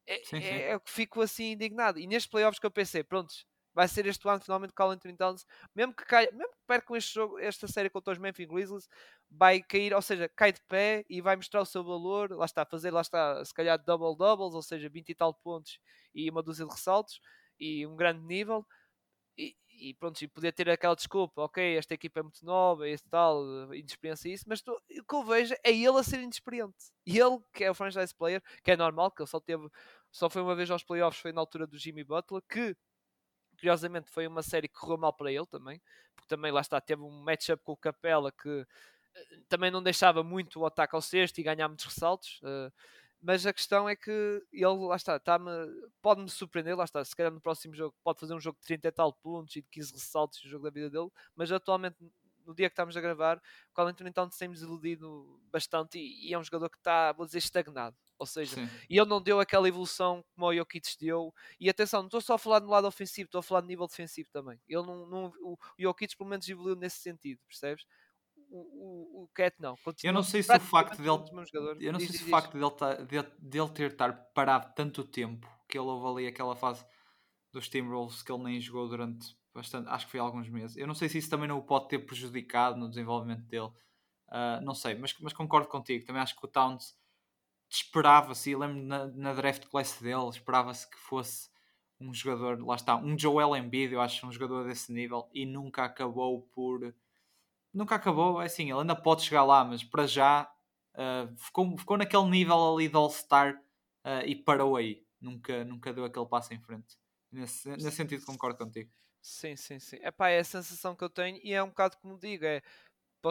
É, sim, sim. é, é que fico assim indignado. E nestes playoffs que eu pensei, prontos, vai ser este ano finalmente com o Anthony Towns, mesmo que caia, mesmo que percam este jogo, esta série contra os Memphis Grizzlies, vai cair, ou seja, cai de pé e vai mostrar o seu valor, lá está, fazer, lá está, se calhar double doubles, ou seja, 20 e tal pontos e uma dúzia de ressaltos e um grande nível. E pronto, e poder ter aquela desculpa, ok, esta equipa é muito nova, este tal, inexperiência isso, mas tô, o que eu vejo é ele a ser inexperiente. E ele, que é o franchise player, que é normal, que ele só teve, só foi uma vez aos playoffs, foi na altura do Jimmy Butler, que curiosamente foi uma série que correu mal para ele também, porque também lá está, teve um matchup com o Capela que eh, também não deixava muito o ataque ao sexto e ganhar muitos ressaltos. Uh, mas a questão é que ele, lá está, tá pode-me surpreender, lá está, se calhar no próximo jogo pode fazer um jogo de 30 e tal pontos e de 15 ressaltos no jogo da vida dele, mas atualmente no dia que estamos a gravar, o Anthony então tem desiludido bastante e, e, é um jogador que está, vou dizer, estagnado. Ou seja, Sim. e ele não deu aquela evolução como o Jokic deu. E atenção, não estou só a falar no lado ofensivo, estou a falar no nível defensivo também. Ele não, não o Jokic pelo menos evoluiu nesse sentido, percebes? o, o, Cat não. Continua eu não sei se o facto dele. Eu não sei se o facto dele, tá, de, dele ter estar parado tanto tempo que ele houve ali aquela fase dos Timberwolves que ele nem jogou durante bastante, acho que foi alguns meses. Eu não sei se isso também não o pode ter prejudicado no desenvolvimento dele. Uh, não sei, mas, mas concordo contigo. Também acho que o Towns esperava-se, lembro na, na draft class dele, esperava-se que fosse um jogador, lá está, um Joel Embiid, eu acho um jogador desse nível e nunca acabou por nunca acabou, é assim, ele ainda pode chegar lá, mas para já uh, ficou, ficou naquele nível ali de All-Star uh, e parou aí. Nunca, nunca deu aquele passo em frente. Nesse, nesse sentido concordo contigo. Sim, sim, sim. Epá, é a sensação que eu tenho e é um bocado como digo, é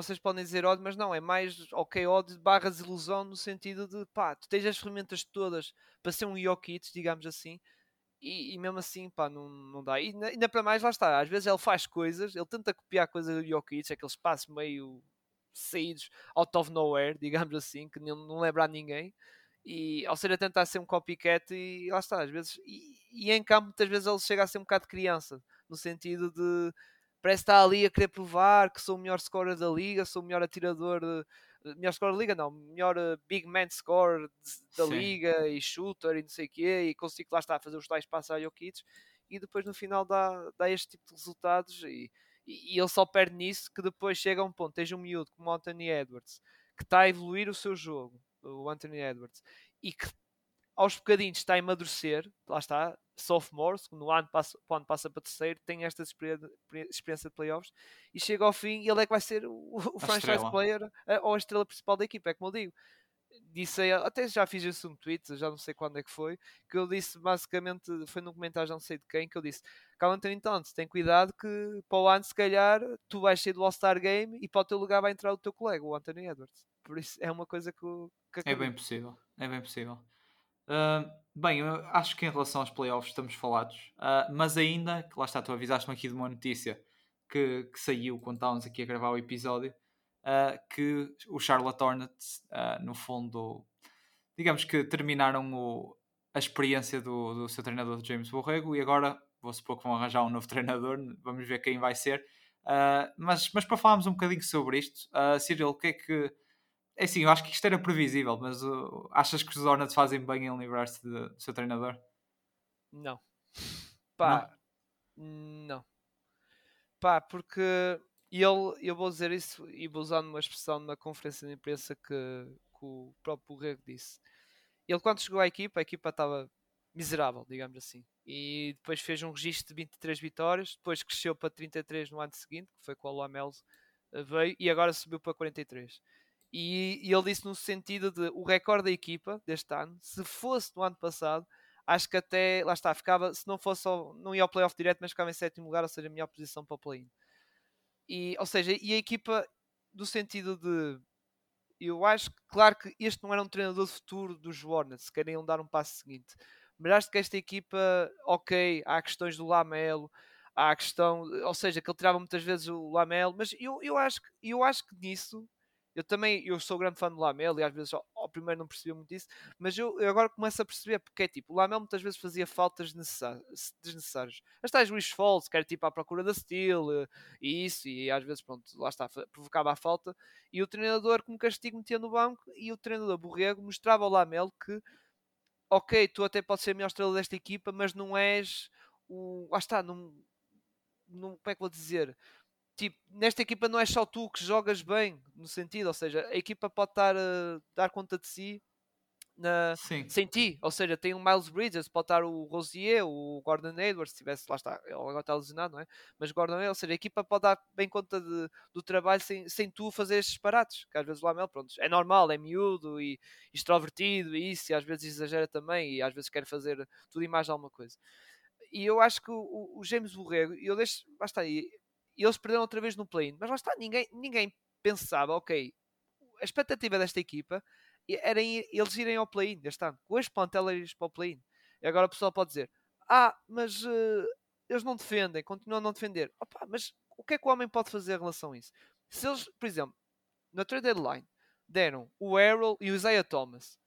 vocês podem dizer ódio, mas não, é mais ok, ódio barra ilusão no sentido de pá, tu tens as ferramentas todas para ser um Jokic, digamos assim, e, e, mesmo assim, pá, não, não dá. E ainda para mais, lá está. Às vezes ele faz coisas, ele tenta copiar coisas do Jokic, aqueles passos meio saídos out of nowhere, digamos assim, que não, não lembra a ninguém. E ao ser a tentar ser um copycat, e lá está, às vezes. E, e em campo, muitas vezes ele chega a ser um bocado criança, no sentido de parece estar ali a querer provar que sou o melhor scorer da liga, sou o melhor atirador de, melhor score da liga, não, melhor uh, big man score da Sim. liga e shooter e não sei o quê, e consigo lá estar a fazer os tais passos a Jokic e depois no final dá, dá este tipo de resultados e, e, e, ele só perde nisso que depois chega a um ponto, tens um miúdo como o Anthony Edwards que está a evoluir o seu jogo, o Anthony Edwards, e que aos bocadinhos está a amadurecer, lá está, sophomore, no ano passa, ano passa para terceiro, tem esta experiência de playoffs e chega ao fim e ele é que vai ser o, o franchise estrela. player ou a estrela principal da equipa, é como eu digo. Disse, até já fiz isso no Twitter, já não sei quando é que foi, que eu disse basicamente, foi num comentário, já não sei de quem, que eu disse: Calma, Anthony Towns, tem cuidado que para o ano, se calhar, tu vais ser do All-Star Game e para o teu lugar vai entrar o teu colega, o Anthony Edwards. Por isso é uma coisa que, que é bem possível, é bem possível. Uh, bem, eu acho que em relação aos playoffs estamos falados, uh, mas ainda, que lá está, tu avisaste-me aqui de uma notícia que, que saiu quando estávamos aqui a gravar o episódio, uh, que o Charlotte Hornets, no fundo, digamos que terminaram o, a experiência do, do seu treinador James Borrego e agora vou supor que vão arranjar um novo treinador, vamos ver quem vai ser. mas, mas para falarmos um bocadinho sobre isto, Cyril, o que é que é sim, eu acho que isto era previsível, mas uh, achas que os Hornets fazem bem em livrar-se do seu treinador? Não. Pá, não. não. Pá, porque ele, eu vou dizer isso e vou usar uma expressão numa conferência de imprensa que, que o próprio Rego disse. Ele, quando chegou à equipa, a equipa estava miserável, digamos assim. E depois fez um registro de 23 vitórias, depois cresceu para 33 no ano seguinte, que foi com o Lamels eh, veio, e agora subiu para 43. E, e ele disse no sentido de o recorde da equipa deste ano, se fosse no ano passado, acho que até, lá está, ficava, se não fosse, não ia ao playoff direto, mas ficava em sétimo lugar, ou seja, a melhor posição para o play-in. E, ou seja, e a equipa, no sentido de eu acho claro que este não era um treinador futuro dos Hornets, queriam dar um passo seguinte. Mas acho que esta equipa, ok, há questões do Lamelo, há a questão, ou seja, que ele tirava muitas vezes o Lamelo, mas eu, eu, acho, eu acho que nisso eu também eu sou grande fã do Lamelo e às vezes ao, primeiro não percebia muito isso, mas eu, eu, agora começo a perceber porque é tipo, o Lamelo muitas vezes fazia faltas desnecessárias. As tais wish falls, que era tipo à procura da steal eh, e isso, e às vezes pronto, lá está, provocava a falta, e o treinador como castigo metia no banco e o treinador Borrego mostrava ao Lamelo que ok, tu até podes ser a melhor estrela desta equipa, mas não és o. Lá está, não, não, como é que vou dizer? Tipo, nesta equipa não é só tu que jogas bem, no sentido, ou seja, a equipa pode estar a dar conta de si na, sem ti, ou seja, tem o Miles Bridges, pode estar o Rosier, o Gordon Edwards, se tivesse, lá está, ele agora está lesionado, não é? Mas Gordon Edwards, ou seja, a equipa pode dar bem conta de, do trabalho sem, sem tu fazer estes parados, que às vezes o Lamel, pronto, é normal, é miúdo e extrovertido e isso, e às vezes exagera também, e às vezes quer fazer tudo e mais alguma coisa. E eu acho que o, o James Borrego, eu deixo, basta aí, e eles perderam outra vez no play-in. Mas lá está, ninguém, ninguém pensava, ok, a expectativa desta equipa era eles irem ao play-in ano, com este plantel eles para o play-in. E agora o pessoal pode dizer, ah, mas uh, eles não defendem, continuam a não defender. Opa, mas o que é que o homem pode fazer em relação a isso? Se eles, por exemplo, na trade deadline, deram o Errol e o Isaiah Thomas,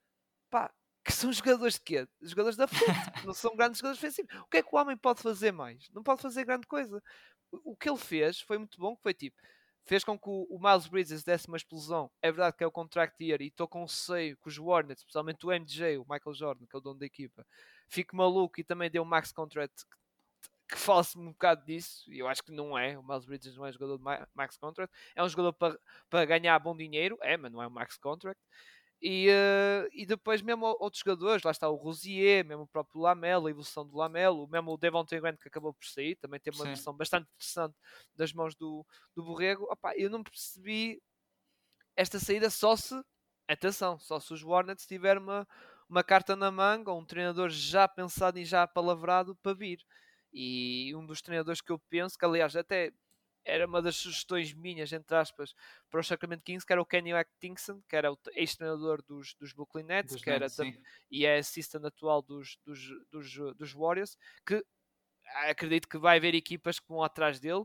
pá, que são jogadores de quê? Jogadores da frente, não são grandes jogadores defensivos. O que é que o homem pode fazer mais? Não pode fazer grande coisa o que ele fez foi muito bom, que foi tipo, fez com que o, Miles Bridges desse uma explosão. É verdade que é o contract year e estou com receio que os Warnets, especialmente o MJ, o Michael Jordan, que é o dono da equipa, fique maluco e também deu um max contract que, que fala-se um bocado disso, e eu acho que não é. O Miles Bridges não é jogador de max contract, é um jogador para, para ganhar bom dinheiro, é, mas não é um max contract. E, uh, e depois mesmo outros jogadores, lá está o Rosier, mesmo o próprio Lamelo, a evolução do Lamelo, mesmo o Devontae Grant que acabou por sair, também tem uma Sim. versão bastante interessante das mãos do, do Borrego. Opa, eu não percebi esta saída só se, atenção, só se os Hornets tiverem uma, uma carta na manga, ou um treinador já pensado e já palavrado para vir. E um dos treinadores que eu penso, que aliás até era uma das sugestões minhas, entre aspas, para o Sacramento Kings, que era o Kenny Atkinson, que era o ex-treinador dos, dos Brooklyn Nets, dos que Nets, era e é assistant atual dos, dos, dos, dos Warriors, que acredito que vai haver equipas que vão atrás dele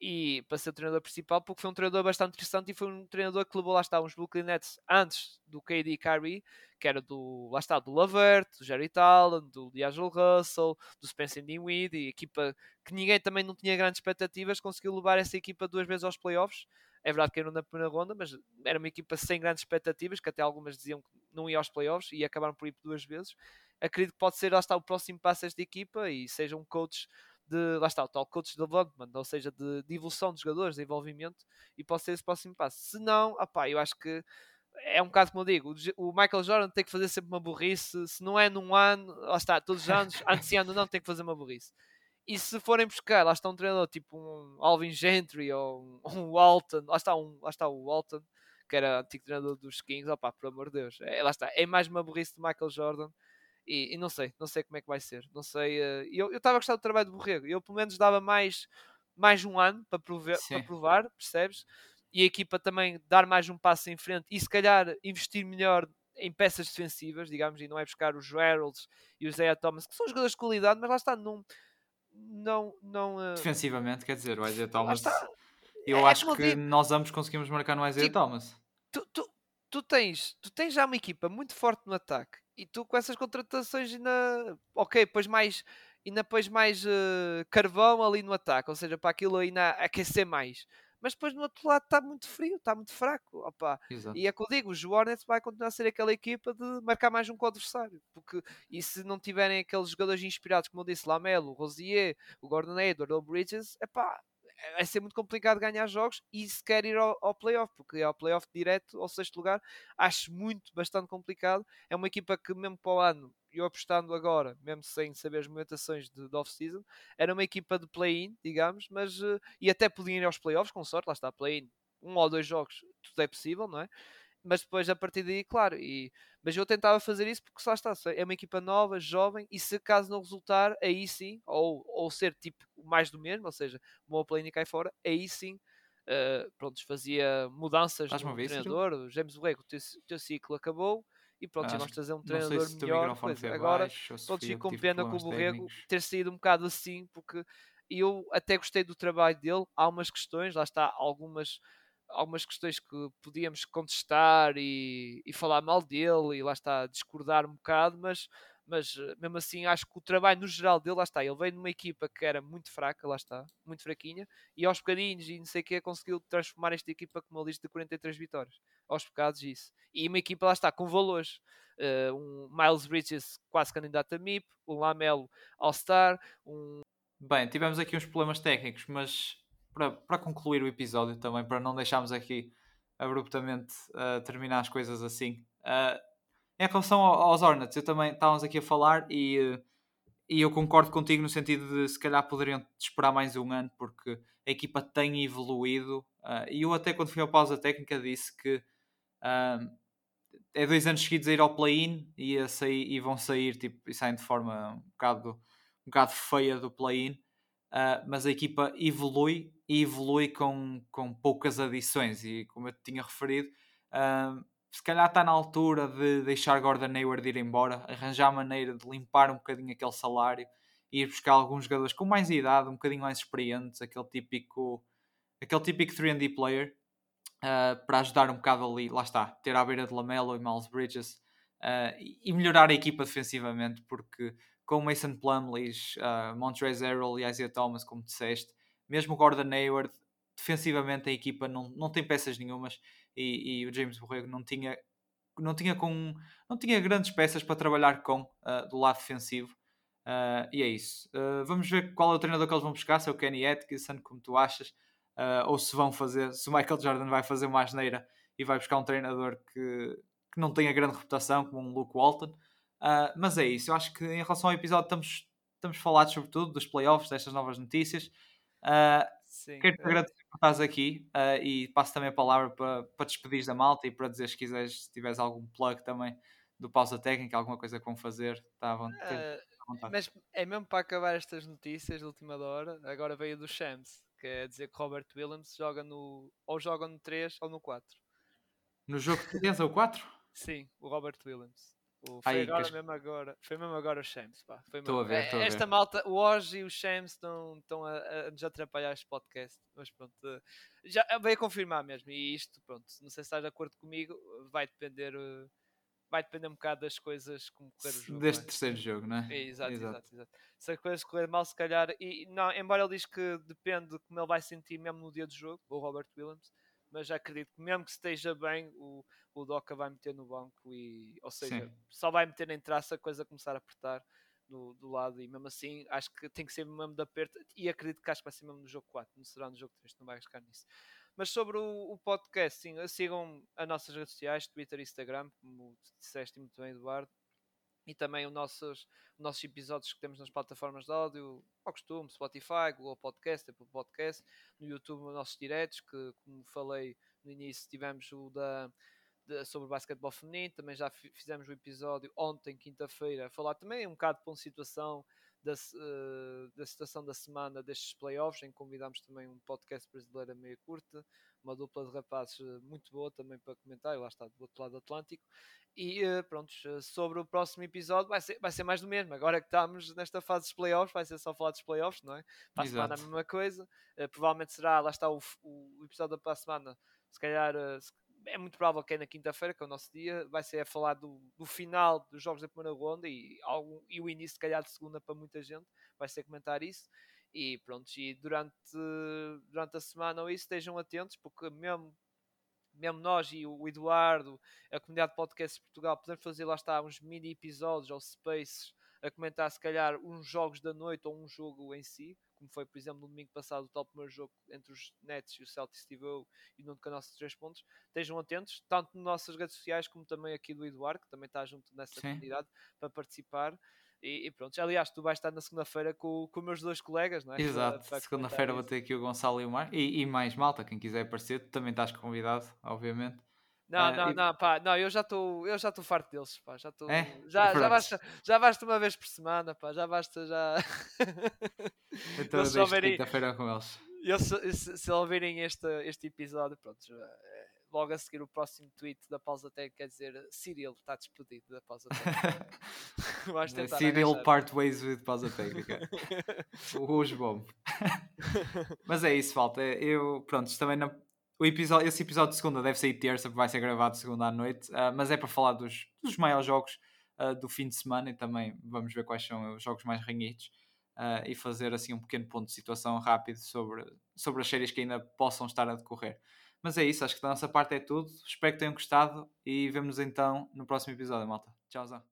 e para ser o treinador principal, porque foi um treinador bastante interessante e foi um treinador que levou lá está uns Brooklyn Nets antes do KD e Kyrie, que era do lá está, do Lavert, do Jerry Talon, do D'Angelo Russell, do Spencer Dinwiddie, equipa que ninguém também não tinha grandes expectativas, conseguiu levar essa equipa duas vezes aos playoffs. É verdade que eram na primeira ronda, mas era uma equipa sem grandes expectativas, que até algumas diziam que não ia aos playoffs e acabaram por ir duas vezes acredito que pode ser, lá está, o próximo passo desta equipa e seja um coach de, lá está, o tal coach de development, ou seja, de, de evolução dos jogadores, de envolvimento, e pode ser esse próximo passo. Se não, opá, eu acho que é um bocado como eu digo, o Michael Jordan tem que fazer sempre uma burrice, se não é num ano, lá está, todos os anos, antes de ano não, tem que fazer uma burrice. E se forem buscar, lá está um treinador tipo um Alvin Gentry ou um, um Walton, lá está, um, lá está o Walton, que era antigo treinador dos Kings, opá, por amor de Deus, é, lá está, é mais uma burrice de Michael Jordan e, e, não sei, não sei como é que vai ser. Não sei. Uh, eu estava a gostar do trabalho do Borrego. Eu pelo menos dava mais, mais um ano para, prover, para provar, percebes? E a equipa também dar mais um passo em frente e se calhar investir melhor em peças defensivas, digamos, e não é buscar os Geralds e os Zaya Thomas, que são jogadores de qualidade, mas lá está, não. não, não uh... Defensivamente, quer dizer, o Isaiah Thomas. Eu é, acho que nós ambos conseguimos marcar no Isaiah tipo, Thomas. Tu, tu, tu, tens, tu tens já uma equipa muito forte no ataque e tu com essas contratações ainda. Ok, depois mais. Ainda depois mais uh, carvão ali no ataque, ou seja, para aquilo ainda aquecer mais. Mas depois no outro lado está muito frio, está muito fraco. Opa. E é que eu digo, o Hornets vai continuar a ser aquela equipa de marcar mais um com o adversário. Porque, e se não tiverem aqueles jogadores inspirados, como eu disse, Lamelo, o Rosier, o Gordon Hayward, o Bridges, epá, vai ser muito complicado ganhar jogos e se quer ir ao, ao playoff, porque ao playoff direto ao sexto lugar, acho muito, bastante complicado. É uma equipa que, mesmo para o ano, eu apostando agora, mesmo sem saber as movimentações de, de off-season, era uma equipa de play-in, digamos, mas uh, e até podiam ir aos playoffs, com sorte, lá está, play-in, um ou dois jogos, tudo é possível, não é? Mas depois a partir daí, claro, e, mas eu tentava fazer isso porque lá está, é uma equipa nova, jovem, e se caso não resultar, aí sim, ou, ou ser tipo mais do mesmo, ou seja, uma play-in cai fora, aí sim Uh, pronto, fazia mudanças no treinador, o James Borrego, o teu, o teu ciclo acabou, e pronto, ah, e vamos trazer um treinador melhor. Coisa. Agora, pronto, fico com pena com o Borrego ter saído um bocado assim, porque eu até gostei do trabalho dele. Há umas questões, lá está, algumas, algumas questões que podíamos contestar e, e falar mal dele, e lá está, discordar um bocado, mas mas eh, mesmo assim acho que o trabalho no geral dele, lá está, ele veio numa equipa que era muito fraca, lá está, muito fraquinha, e aos bocadinhos e não sei o que conseguiu transformar esta equipa com uma lista de 43 vitórias, aos bocados isso. E uma equipa, lá está, com valores. Uh, um Miles Bridges quase candidato a MIP, um Lamelo All-Star, um... Bem, tivemos aqui uns problemas técnicos, mas para, concluir o episódio também, para não deixarmos aqui abruptamente uh, terminar as coisas assim, uh, em relação aos Hornets, eu também estávamos aqui a falar e, e eu concordo contigo no sentido de se calhar poderiam esperar mais um ano porque a equipa tem evoluído uh, e eu até quando fui à pausa técnica disse que é dois anos seguidos a ir ao play-in e, e vão sair tipo, e saem de forma um bocado, um bocado feia do play-in uh, mas a equipa evolui e evolui com, com poucas adições. E como eu tinha referido se calhar está na altura de deixar Gordon Hayward ir embora, arranjar maneira de limpar um bocadinho aquele salário e ir buscar alguns jogadores com mais idade, um bocadinho mais experientes, aquele típico, aquele típico 3D player uh, para ajudar um bocado ali, lá está, ter à beira de Lamelo e Miles Bridges uh, e melhorar a equipa defensivamente, porque com Mason Plumlee, uh, Montrezl Harrell e Isaiah Thomas, como disseste, mesmo Gordon Hayward, defensivamente a equipa não, não tem peças nenhumas e, e o James Borrego não tinha não tinha com não tinha grandes peças para trabalhar com uh, do lado defensivo. Uh, e é isso. Uh, vamos ver qual é o treinador que eles vão buscar se é o Kenny Atkinson como tu achas ou se vão fazer se o Michael Jordan vai fazer uma asneira e vai buscar um treinador que, que não tenha grande reputação como um Luke Walton mas é isso eu acho que em relação ao episódio estamos estamos falados sobretudo dos playoffs destas novas notícias Sim. Quero te agradecer por estás aqui uh, e passo também a palavra para, para despedir da malta e para dizer se quiseres, se tiveres algum plug também do pausa técnica, alguma coisa que vão fazer, está à vontade. Uh, mas é mesmo para acabar estas notícias de última hora, agora veio do Shams, que é dizer que Robert Williams joga no, ou joga no 3 ou no 4. No jogo 3 ou 4? Sim, o Robert Williams. O, foi, agora, mesmo agora, foi mesmo agora o Shams. A ver, estou a ver. Esta malta, o Oji e o Shams estão, estão a, a, nos atrapalhar este podcast. Mas pronto, eh, já veio a confirmar mesmo. E isto, pronto, não sei se estás de acordo comigo, vai depender. Eh, vai depender um bocado das coisas como correr o jogo. Deste é? terceiro jogo, não é? é exato, exato, exato, exato. Se as coisas correr mal, se calhar. E, não, embora ele diz que depende de como ele vai sentir mesmo no dia do jogo, o Robert Williams mas acredito que mesmo que esteja bem, o, o Doca vai meter no banco e, ou seja, Sim. só vai meter em traça a coisa começar a apertar no, do lado e mesmo assim acho que tem que ser mesmo de aperto e acredito que acho que vai ser mesmo no jogo 4, não será no jogo 3, não vai arriscar nisso. Mas sobre o, o podcast, sim, sigam as nossas redes sociais, Twitter e Instagram, como disseste muito bem, Eduardo, e também os nossos, nossos episódios que temos nas plataformas de áudio, ao costume, Spotify, Google Podcast, Apple Podcast, no YouTube os nossos diretos, que como falei no início tivemos o da, de, sobre o basquetebol feminino, também já fizemos o episódio ontem, quinta-feira, a falar também um bocado de uma situação da, uh, da situação da semana destes playoffs, em que convidámos também um podcast brasileiro a meia curta, uma dupla de rapazes eh, muito boa também para comentar, e lá está do outro lado do Atlântico. E uh, pronto, sobre o próximo episódio vai ser, vai ser mais do mesmo. Agora que estamos nesta fase dos playoffs, vai ser só falar dos playoffs, não é? Para a semana a mesma coisa. Uh, provavelmente será, lá está o, o episódio para a semana, se calhar. Uh, é muito provável que é na quinta-feira, que é o nosso dia, vai ser a falar do, do final dos jogos da primeira ronda e, algum, e o início, se calhar, de segunda para muita gente, vai ser comentar isso. E pronto, e durante, durante a semana ou isso, estejam atentos, porque mesmo, mesmo nós e o Eduardo, a comunidade de podcast de Portugal, podemos fazer lá está uns mini episódios ou spaces a comentar se calhar uns jogos da noite ou um jogo em si, como foi, por exemplo, no domingo passado, o tal primeiro jogo entre os Nets e o Celtics Steve O e no canal de 3 pontos. Estejam atentos, tanto nas nossas redes sociais como também aqui do Eduardo, que também está junto nessa Sim. comunidade para participar. E, e, pronto, aliás, tu vais estar na segunda-feira com, com meus dois colegas, não é? Exato, segunda-feira vou ter aqui o Gonçalo e o Mar e, e mais malta, quem quiser aparecer, tu também estás convidado, obviamente. Não, uh, não, e... não, pá, não, eu já estou, eu já estou farto deles, pá, já estou, é? já, já basta, já basta uma vez por semana, pá, já basta, já. então quinta-feira com eles. Eu, se, se, se ouvirem este, este episódio, pronto, já, logo a seguir o próximo tweet da pausa técnica quer dizer Cyril está despedido da pausa técnica. Cyril arranjar. part ways with pausa técnica. Hoje bom. Mas é isso, falta. Eu, pronto, também não. Episódio, esse episódio de segunda deve sair terça, porque vai ser gravado segunda à noite, uh, mas é para falar dos, dos maiores jogos uh, do fim de semana e também vamos ver quais são os jogos mais ranhidos uh, e fazer assim um pequeno ponto de situação rápido sobre, sobre as séries que ainda possam estar a decorrer. Mas é isso, acho que da nossa parte é tudo. Espero que tenham gostado e vemos então no próximo episódio, malta. Tchauzão.